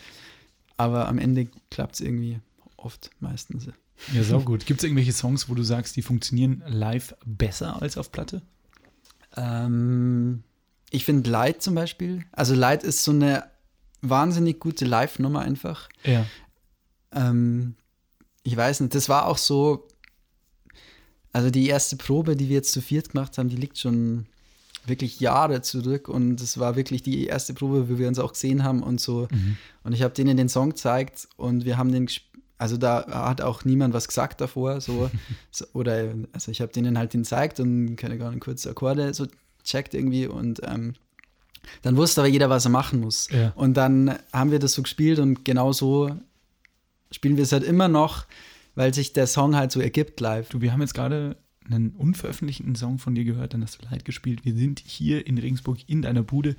Aber am Ende klappt es irgendwie oft, meistens. Ja, sau gut. Gibt es irgendwelche Songs, wo du sagst, die funktionieren live besser als auf Platte? Ähm, ich finde Light zum Beispiel. Also Light ist so eine wahnsinnig gute Live-Nummer einfach. Ja. Ähm, ich weiß nicht, das war auch so, also die erste Probe, die wir jetzt zu viert gemacht haben, die liegt schon wirklich Jahre zurück und es war wirklich die erste Probe, wo wir uns auch gesehen haben und so. Und ich habe denen den Song gezeigt und wir haben den, gesp- also da hat auch niemand was gesagt davor, so, so oder also ich habe denen halt den gezeigt und keine Ahnung, kurze Akkorde so checkt irgendwie und ähm, dann wusste aber jeder, was er machen muss. Ja. Und dann haben wir das so gespielt und genau so spielen wir es halt immer noch, weil sich der Song halt so ergibt live. Du, wir haben jetzt gerade einen unveröffentlichten Song von dir gehört, dann hast du Light gespielt. Wir sind hier in Regensburg in deiner Bude.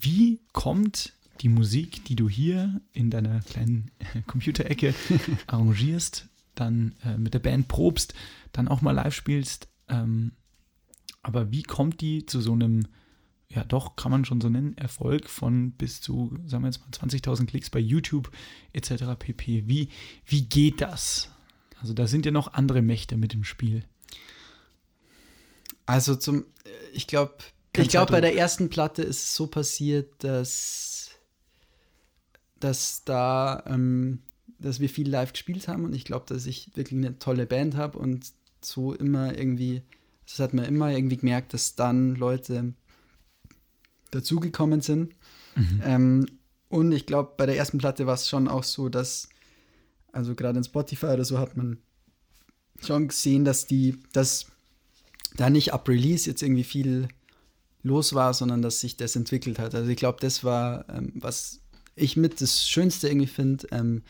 Wie kommt die Musik, die du hier in deiner kleinen äh, Computerecke arrangierst, dann äh, mit der Band probst, dann auch mal live spielst, ähm, aber wie kommt die zu so einem, ja doch, kann man schon so nennen, Erfolg von bis zu, sagen wir jetzt mal, 20.000 Klicks bei YouTube etc. pp. Wie, wie geht das? Also da sind ja noch andere Mächte mit im Spiel. Also zum, ich glaube, ich glaube, bei der ersten Platte ist es so passiert, dass, dass da, ähm, dass wir viel live gespielt haben und ich glaube, dass ich wirklich eine tolle Band habe und so immer irgendwie, das hat man immer irgendwie gemerkt, dass dann Leute dazugekommen sind. Ähm, und ich glaube, bei der ersten Platte war es schon auch so, dass, also gerade in Spotify oder so hat man schon gesehen, dass die, dass da nicht ab Release jetzt irgendwie viel los war, sondern dass sich das entwickelt hat. Also ich glaube, das war, ähm, was ich mit das Schönste irgendwie finde, ähm,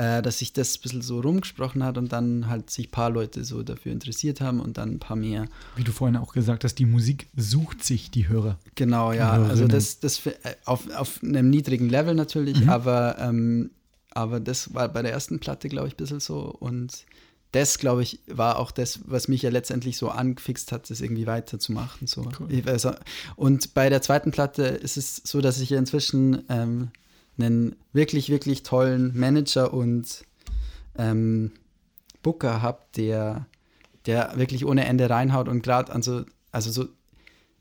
äh, dass sich das ein bisschen so rumgesprochen hat und dann halt sich ein paar Leute so dafür interessiert haben und dann ein paar mehr. Wie du vorhin auch gesagt hast, die Musik sucht sich die Hörer. Genau, ja. Also das, das äh, auf, auf einem niedrigen Level natürlich, aber, ähm, aber das war bei der ersten Platte, glaube ich, ein bisschen so. Und das, glaube ich, war auch das, was mich ja letztendlich so angefixt hat, das irgendwie weiterzumachen. So. Cool. Und bei der zweiten Platte ist es so, dass ich ja inzwischen ähm, einen wirklich, wirklich tollen Manager und ähm, Booker habe, der, der wirklich ohne Ende reinhaut und gerade an so, also so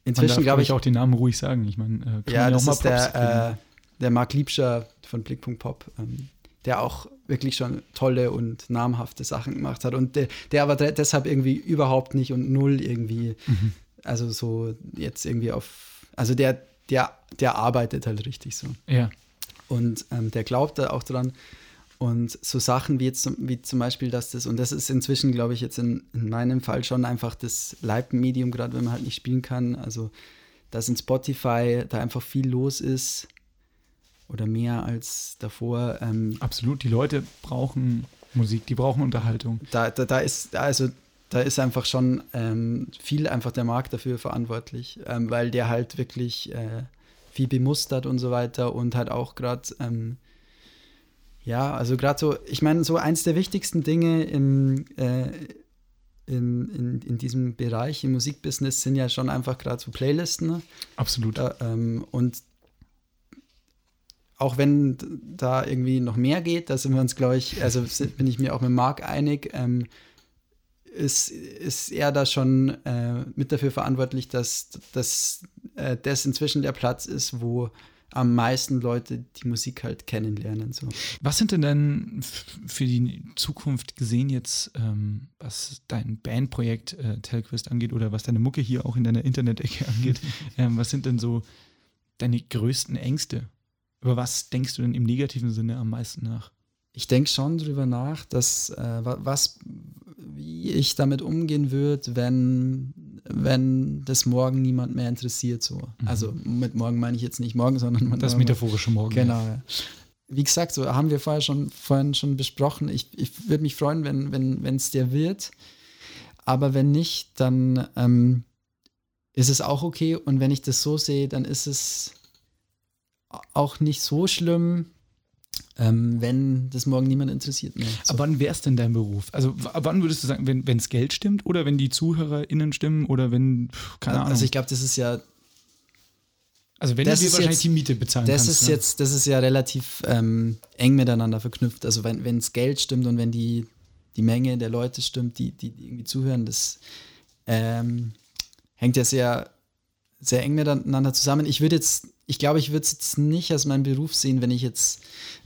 inzwischen, glaube ich, auch die Namen ruhig sagen. Ich meine, äh, ja, das ist Props der, äh, der Marc Liebscher von Blickpunkt Pop, ähm, der auch wirklich schon tolle und namhafte Sachen gemacht hat und der, der aber de- deshalb irgendwie überhaupt nicht und null irgendwie, Mhm. also so jetzt irgendwie auf, also der, der, der arbeitet halt richtig so. Ja. Und ähm, der glaubt da auch dran. Und so Sachen wie jetzt zum- wie zum Beispiel, dass das, und das ist inzwischen, glaube ich, jetzt in, in meinem Fall schon einfach das Leibmedium, gerade wenn man halt nicht spielen kann. Also, dass in Spotify da einfach viel los ist oder mehr als davor. Ähm, Absolut, die Leute brauchen Musik, die brauchen Unterhaltung. da, da, da ist, also da ist einfach schon ähm, viel einfach der Markt dafür verantwortlich, ähm, weil der halt wirklich äh, viel bemustert und so weiter und halt auch gerade, ähm, ja, also gerade so, ich meine, so eins der wichtigsten Dinge im, äh, in, in, in diesem Bereich im Musikbusiness sind ja schon einfach gerade so Playlisten. Ne? Absolut. Äh, ähm, und auch wenn da irgendwie noch mehr geht, da sind wir uns, glaube ich, also bin ich mir auch mit Marc einig, ähm, ist, ist er da schon äh, mit dafür verantwortlich, dass, dass äh, das inzwischen der Platz ist, wo am meisten Leute die Musik halt kennenlernen. So. Was sind denn dann für die Zukunft gesehen jetzt, ähm, was dein Bandprojekt äh, Telquist angeht oder was deine Mucke hier auch in deiner Internet-Ecke angeht, ähm, was sind denn so deine größten Ängste? Über was denkst du denn im negativen Sinne am meisten nach? Ich denke schon drüber nach, dass äh, was, wie ich damit umgehen würde, wenn, wenn das morgen niemand mehr interessiert. So. Mhm. Also mit morgen meine ich jetzt nicht morgen, sondern das metaphorische Morgen. Genau. Ja. Wie gesagt, so haben wir vorher schon vorhin schon besprochen. Ich, ich würde mich freuen, wenn wenn wenn, es der wird. Aber wenn nicht, dann ähm, ist es auch okay. Und wenn ich das so sehe, dann ist es auch nicht so schlimm, ähm, wenn das morgen niemand interessiert mehr. So. Aber wann wäre es denn dein Beruf? Also wann würdest du sagen, wenn es Geld stimmt oder wenn die ZuhörerInnen stimmen oder wenn, keine Ahnung. Also ich glaube, das ist ja also wenn das du dir wahrscheinlich jetzt, die Miete bezahlen das kannst. Ist ne? jetzt, das ist ja relativ ähm, eng miteinander verknüpft. Also wenn es Geld stimmt und wenn die, die Menge der Leute stimmt, die, die, die irgendwie zuhören, das ähm, hängt ja sehr, sehr eng miteinander zusammen. Ich würde jetzt ich glaube, ich würde es jetzt nicht als meinen Beruf sehen, wenn ich jetzt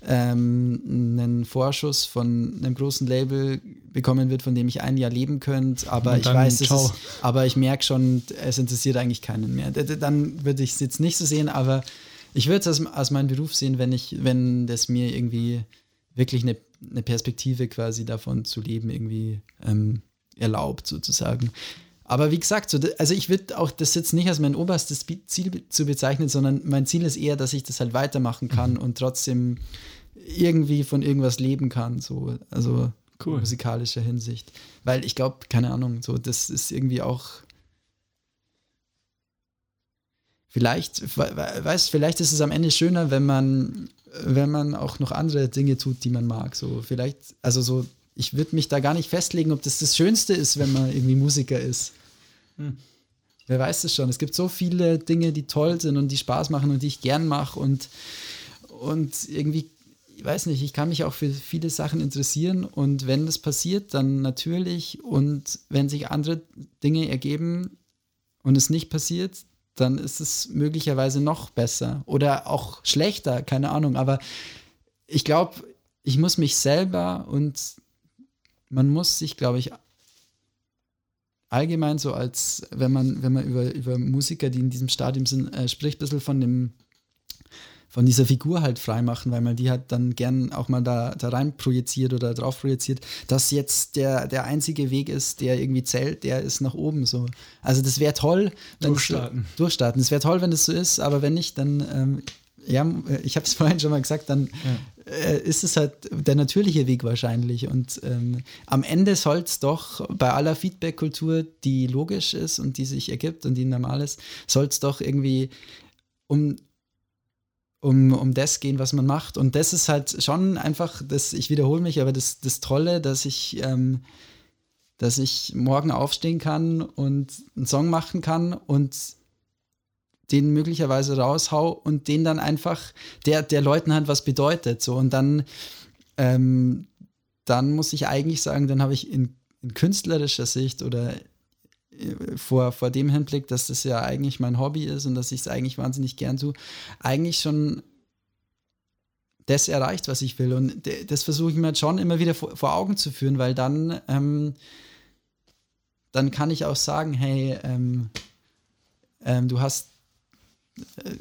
ähm, einen Vorschuss von einem großen Label bekommen würde, von dem ich ein Jahr leben könnte. Aber ich weiß, es ist, aber ich merke schon, es interessiert eigentlich keinen mehr. Dann würde ich es jetzt nicht so sehen, aber ich würde es als, als meinen Beruf sehen, wenn ich, wenn das mir irgendwie wirklich eine, eine Perspektive quasi davon zu leben irgendwie ähm, erlaubt, sozusagen. Aber wie gesagt, so, also ich würde auch das jetzt nicht als mein oberstes Ziel zu bezeichnen, sondern mein Ziel ist eher, dass ich das halt weitermachen kann mhm. und trotzdem irgendwie von irgendwas leben kann, so, also cool. musikalischer Hinsicht. Weil ich glaube, keine Ahnung, so, das ist irgendwie auch. Vielleicht, weißt, vielleicht ist es am Ende schöner, wenn man, wenn man auch noch andere Dinge tut, die man mag. So, vielleicht, also so ich würde mich da gar nicht festlegen, ob das das Schönste ist, wenn man irgendwie Musiker ist. Hm. Wer weiß es schon. Es gibt so viele Dinge, die toll sind und die Spaß machen und die ich gern mache und, und irgendwie, ich weiß nicht, ich kann mich auch für viele Sachen interessieren und wenn das passiert, dann natürlich und wenn sich andere Dinge ergeben und es nicht passiert, dann ist es möglicherweise noch besser oder auch schlechter, keine Ahnung. Aber ich glaube, ich muss mich selber und man muss sich, glaube ich, allgemein so als, wenn man, wenn man über, über Musiker, die in diesem Stadium sind, äh, spricht, ein bisschen von dem, von dieser Figur halt freimachen, weil man die halt dann gern auch mal da, da rein projiziert oder drauf projiziert, dass jetzt der, der einzige Weg ist, der irgendwie zählt, der ist nach oben so. Also das wäre toll, wenn durchstarten. Es, durchstarten. Das wäre toll, wenn das so ist, aber wenn nicht, dann ähm, ja, ich habe es vorhin schon mal gesagt, dann ja äh, ist es halt der natürliche Weg wahrscheinlich. Und ähm, am Ende soll es doch bei aller Feedback-Kultur, die logisch ist und die sich ergibt und die normal ist, soll es doch irgendwie um, um, um das gehen, was man macht. Und das ist halt schon einfach, das, ich wiederhole mich, aber das, das Tolle, dass ich, ähm, dass ich morgen aufstehen kann und einen Song machen kann und den möglicherweise raushau und den dann einfach, der, der Leuten halt was bedeutet. So und dann, ähm, dann muss ich eigentlich sagen, dann habe ich in, in künstlerischer Sicht oder äh, vor, vor dem Hinblick, dass das ja eigentlich mein Hobby ist und dass ich es eigentlich wahnsinnig gern tue, eigentlich schon das erreicht, was ich will. Und das versuche ich mir schon immer wieder vor, vor Augen zu führen, weil dann, ähm, dann kann ich auch sagen, hey, ähm, ähm, du hast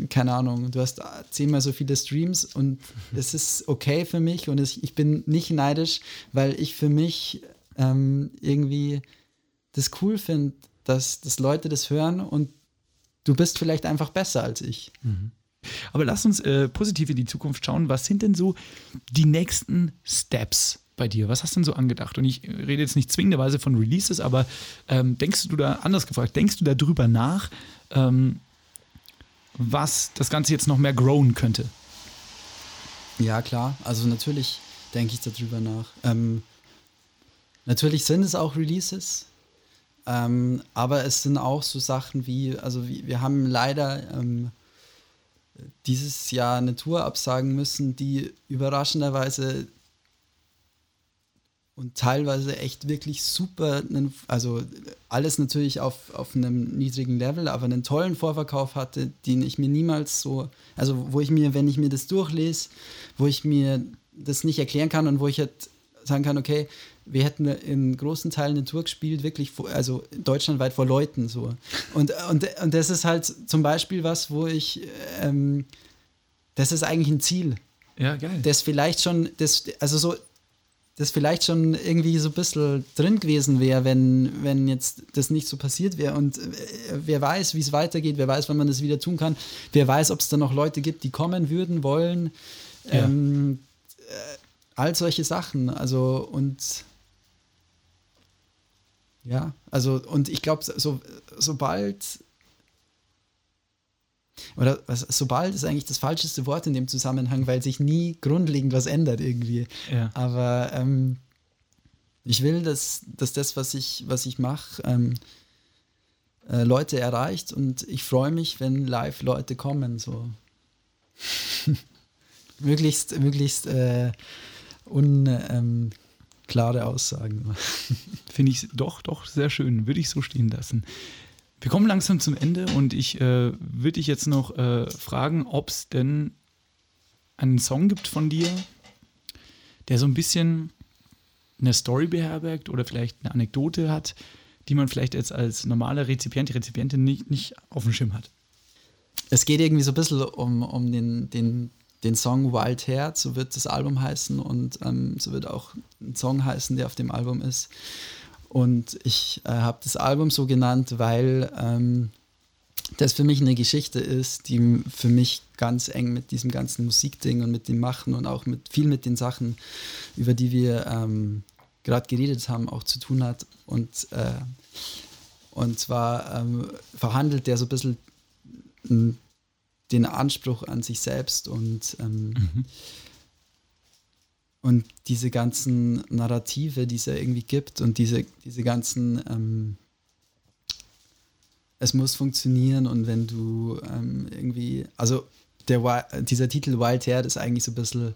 keine Ahnung, du hast zehnmal so viele Streams und es ist okay für mich und es, ich bin nicht neidisch, weil ich für mich ähm, irgendwie das cool finde, dass, dass Leute das hören und du bist vielleicht einfach besser als ich. Mhm. Aber lass uns äh, positiv in die Zukunft schauen. Was sind denn so die nächsten Steps bei dir? Was hast du denn so angedacht? Und ich rede jetzt nicht zwingenderweise von Releases, aber ähm, denkst du da, anders gefragt, denkst du darüber nach, ähm, was das Ganze jetzt noch mehr growen könnte. Ja, klar. Also natürlich denke ich darüber nach. Ähm, natürlich sind es auch Releases. Ähm, aber es sind auch so Sachen wie, also wie, wir haben leider ähm, dieses Jahr eine Tour absagen müssen, die überraschenderweise und teilweise echt wirklich super, also alles natürlich auf, auf einem niedrigen Level, aber einen tollen Vorverkauf hatte, den ich mir niemals so, also wo ich mir, wenn ich mir das durchlese, wo ich mir das nicht erklären kann und wo ich halt sagen kann, okay, wir hätten in großen Teilen eine Tour gespielt, wirklich, vor, also deutschlandweit vor Leuten so. Und, und, und das ist halt zum Beispiel was, wo ich, ähm, das ist eigentlich ein Ziel. Ja, geil. Das vielleicht schon, das, also so, das vielleicht schon irgendwie so ein bisschen drin gewesen wäre, wenn, wenn jetzt das nicht so passiert wäre. Und äh, wer weiß, wie es weitergeht, wer weiß, wann man das wieder tun kann, wer weiß, ob es da noch Leute gibt, die kommen würden, wollen. Ja. Ähm, äh, all solche Sachen. Also und ja, also und ich glaube, so, sobald oder was, sobald ist eigentlich das falscheste Wort in dem Zusammenhang, weil sich nie grundlegend was ändert irgendwie. Ja. Aber ähm, ich will, dass, dass das, was ich, was ich mache, ähm, äh, Leute erreicht und ich freue mich, wenn live Leute kommen. So. möglichst möglichst äh, unklare ähm, Aussagen. Finde ich doch, doch sehr schön. Würde ich so stehen lassen. Wir kommen langsam zum Ende und ich äh, würde dich jetzt noch äh, fragen, ob es denn einen Song gibt von dir, der so ein bisschen eine Story beherbergt oder vielleicht eine Anekdote hat, die man vielleicht jetzt als normaler Rezipient, Rezipientin nicht, nicht auf dem Schirm hat. Es geht irgendwie so ein bisschen um, um den, den, den Song Wild Hair, so wird das Album heißen und ähm, so wird auch ein Song heißen, der auf dem Album ist. Und ich äh, habe das Album so genannt, weil ähm, das für mich eine Geschichte ist, die für mich ganz eng mit diesem ganzen Musikding und mit dem Machen und auch mit viel mit den Sachen, über die wir ähm, gerade geredet haben, auch zu tun hat. Und, äh, und zwar ähm, verhandelt der so ein bisschen den Anspruch an sich selbst und ähm, mhm und diese ganzen Narrative, die es ja irgendwie gibt und diese, diese ganzen, ähm, es muss funktionieren und wenn du ähm, irgendwie, also der, dieser Titel Wild Hair ist eigentlich so ein bisschen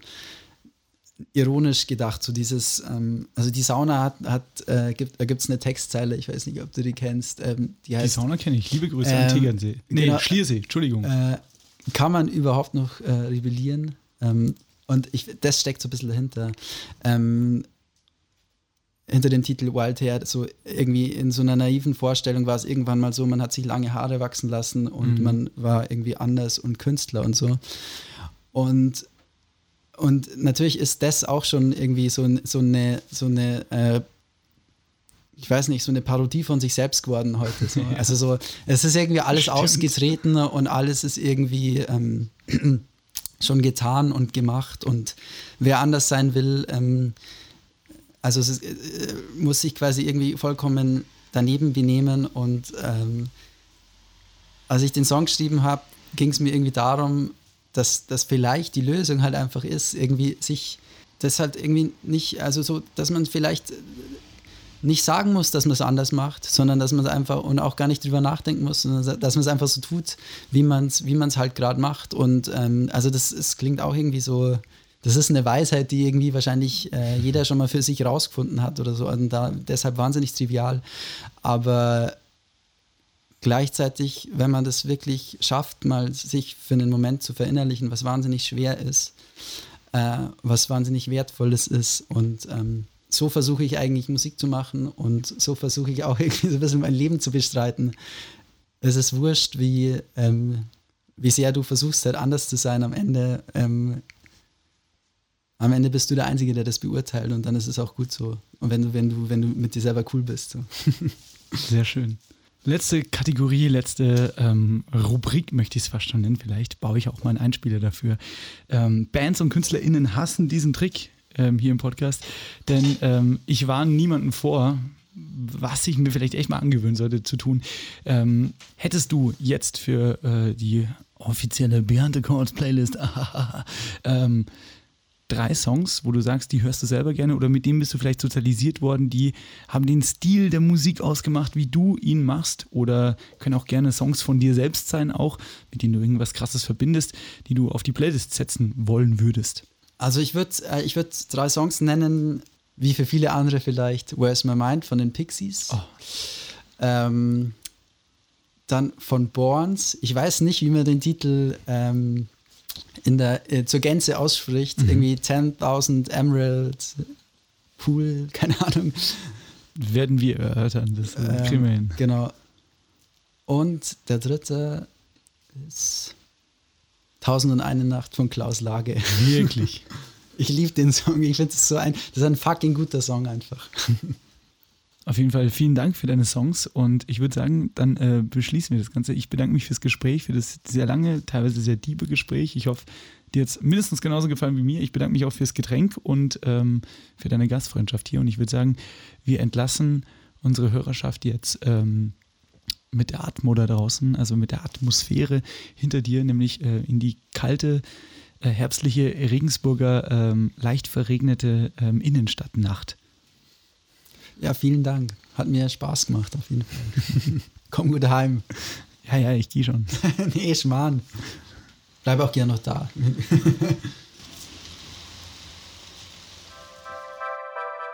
ironisch gedacht, so dieses, ähm, also die Sauna hat, hat äh, gibt, da gibt es eine Textzeile, ich weiß nicht, ob du die kennst, ähm, die heißt... Die Sauna kenne ich, liebe Grüße an ähm, Tegernsee. Nee, genau, Schliersee, Entschuldigung. Äh, kann man überhaupt noch äh, rebellieren? Ähm, und ich, das steckt so ein bisschen dahinter. Ähm, hinter dem Titel Wild Hair, so irgendwie in so einer naiven Vorstellung war es irgendwann mal so, man hat sich lange Haare wachsen lassen und mhm. man war irgendwie anders und Künstler und so. Und, und natürlich ist das auch schon irgendwie so, so eine, so eine äh, ich weiß nicht, so eine Parodie von sich selbst geworden heute. So. Also so, es ist irgendwie alles Stimmt. ausgetreten und alles ist irgendwie ähm, schon getan und gemacht. Und wer anders sein will, ähm, also ist, äh, muss sich quasi irgendwie vollkommen daneben benehmen. Und ähm, als ich den Song geschrieben habe, ging es mir irgendwie darum, dass, dass vielleicht die Lösung halt einfach ist, irgendwie sich das halt irgendwie nicht, also so, dass man vielleicht nicht sagen muss, dass man es anders macht, sondern dass man es einfach und auch gar nicht drüber nachdenken muss, sondern dass man es einfach so tut, wie man es wie halt gerade macht. Und ähm, also das, das klingt auch irgendwie so, das ist eine Weisheit, die irgendwie wahrscheinlich äh, jeder schon mal für sich rausgefunden hat oder so. Und da, deshalb wahnsinnig trivial. Aber gleichzeitig, wenn man das wirklich schafft, mal sich für einen Moment zu verinnerlichen, was wahnsinnig schwer ist, äh, was wahnsinnig wertvolles ist und ähm, so versuche ich eigentlich Musik zu machen und so versuche ich auch irgendwie so ein bisschen mein Leben zu bestreiten. Es ist wurscht, wie, ähm, wie sehr du versuchst, halt anders zu sein. Am Ende, ähm, am Ende bist du der Einzige, der das beurteilt und dann ist es auch gut so. Und wenn du, wenn du, wenn du mit dir selber cool bist. So. Sehr schön. Letzte Kategorie, letzte ähm, Rubrik möchte ich es fast schon nennen. Vielleicht baue ich auch mal einen Einspieler dafür. Ähm, Bands und KünstlerInnen hassen diesen Trick ähm, hier im Podcast. Denn ähm, ich warne niemanden vor, was ich mir vielleicht echt mal angewöhnen sollte zu tun. Ähm, hättest du jetzt für äh, die offizielle Behind the Chords Playlist ähm, drei Songs, wo du sagst, die hörst du selber gerne oder mit denen bist du vielleicht sozialisiert worden, die haben den Stil der Musik ausgemacht, wie du ihn machst oder können auch gerne Songs von dir selbst sein, auch mit denen du irgendwas Krasses verbindest, die du auf die Playlist setzen wollen würdest? Also ich würde äh, ich würd drei Songs nennen, wie für viele andere vielleicht Where's My Mind von den Pixies. Oh. Ähm, dann von Borns. Ich weiß nicht, wie man den Titel ähm, in der, äh, zur Gänze ausspricht. Mhm. Irgendwie 10.000 Emerald Pool, keine Ahnung. Werden wir erörtern, das äh, kriegen wir hin. Genau. Und der dritte ist 1001 Nacht von Klaus Lage. Wirklich. Ich liebe den Song. Ich finde es so ein, das ist ein fucking guter Song einfach. Auf jeden Fall vielen Dank für deine Songs und ich würde sagen, dann äh, beschließen wir das Ganze. Ich bedanke mich fürs Gespräch, für das sehr lange, teilweise sehr diebe Gespräch. Ich hoffe, dir hat es mindestens genauso gefallen wie mir. Ich bedanke mich auch fürs Getränk und ähm, für deine Gastfreundschaft hier und ich würde sagen, wir entlassen unsere Hörerschaft jetzt ähm, mit der Atmo da draußen, also mit der Atmosphäre hinter dir, nämlich äh, in die kalte, äh, herbstliche Regensburger, ähm, leicht verregnete ähm, Innenstadtnacht. Ja, vielen Dank. Hat mir Spaß gemacht, auf jeden Fall. Komm gut heim. Ja, ja, ich gehe schon. nee, Schmarrn. Bleib auch gerne noch da.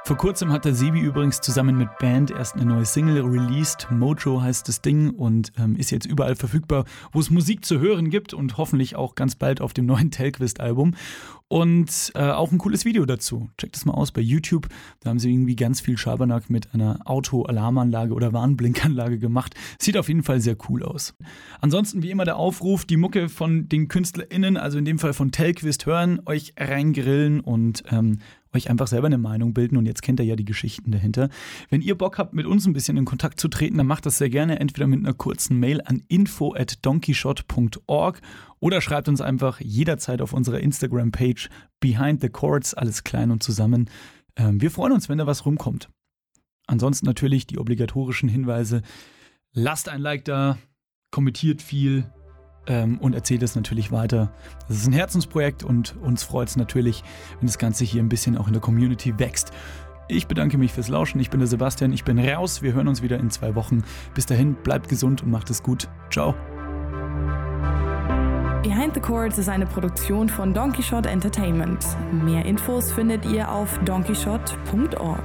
Vor kurzem hat der Sebi übrigens zusammen mit Band erst eine neue Single released. Mojo heißt das Ding und ähm, ist jetzt überall verfügbar, wo es Musik zu hören gibt und hoffentlich auch ganz bald auf dem neuen Telquist-Album. Und äh, auch ein cooles Video dazu. Checkt das mal aus bei YouTube. Da haben sie irgendwie ganz viel Schabernack mit einer Auto-Alarmanlage oder Warnblinkanlage gemacht. Sieht auf jeden Fall sehr cool aus. Ansonsten wie immer der Aufruf, die Mucke von den KünstlerInnen, also in dem Fall von Telquist, hören, euch reingrillen und ähm, euch einfach selber eine Meinung bilden und jetzt kennt ihr ja die Geschichten dahinter. Wenn ihr Bock habt, mit uns ein bisschen in Kontakt zu treten, dann macht das sehr gerne entweder mit einer kurzen Mail an info at donkeyshot.org oder schreibt uns einfach jederzeit auf unserer Instagram-Page Behind the Chords, alles klein und zusammen. Ähm, wir freuen uns, wenn da was rumkommt. Ansonsten natürlich die obligatorischen Hinweise. Lasst ein Like da, kommentiert viel, ähm, und erzählt es natürlich weiter. Das ist ein Herzensprojekt und uns freut es natürlich, wenn das Ganze hier ein bisschen auch in der Community wächst. Ich bedanke mich fürs Lauschen. Ich bin der Sebastian. Ich bin raus. Wir hören uns wieder in zwei Wochen. Bis dahin, bleibt gesund und macht es gut. Ciao. Behind the Chords ist eine Produktion von Donkey Shot Entertainment. Mehr Infos findet ihr auf donkeyshot.org.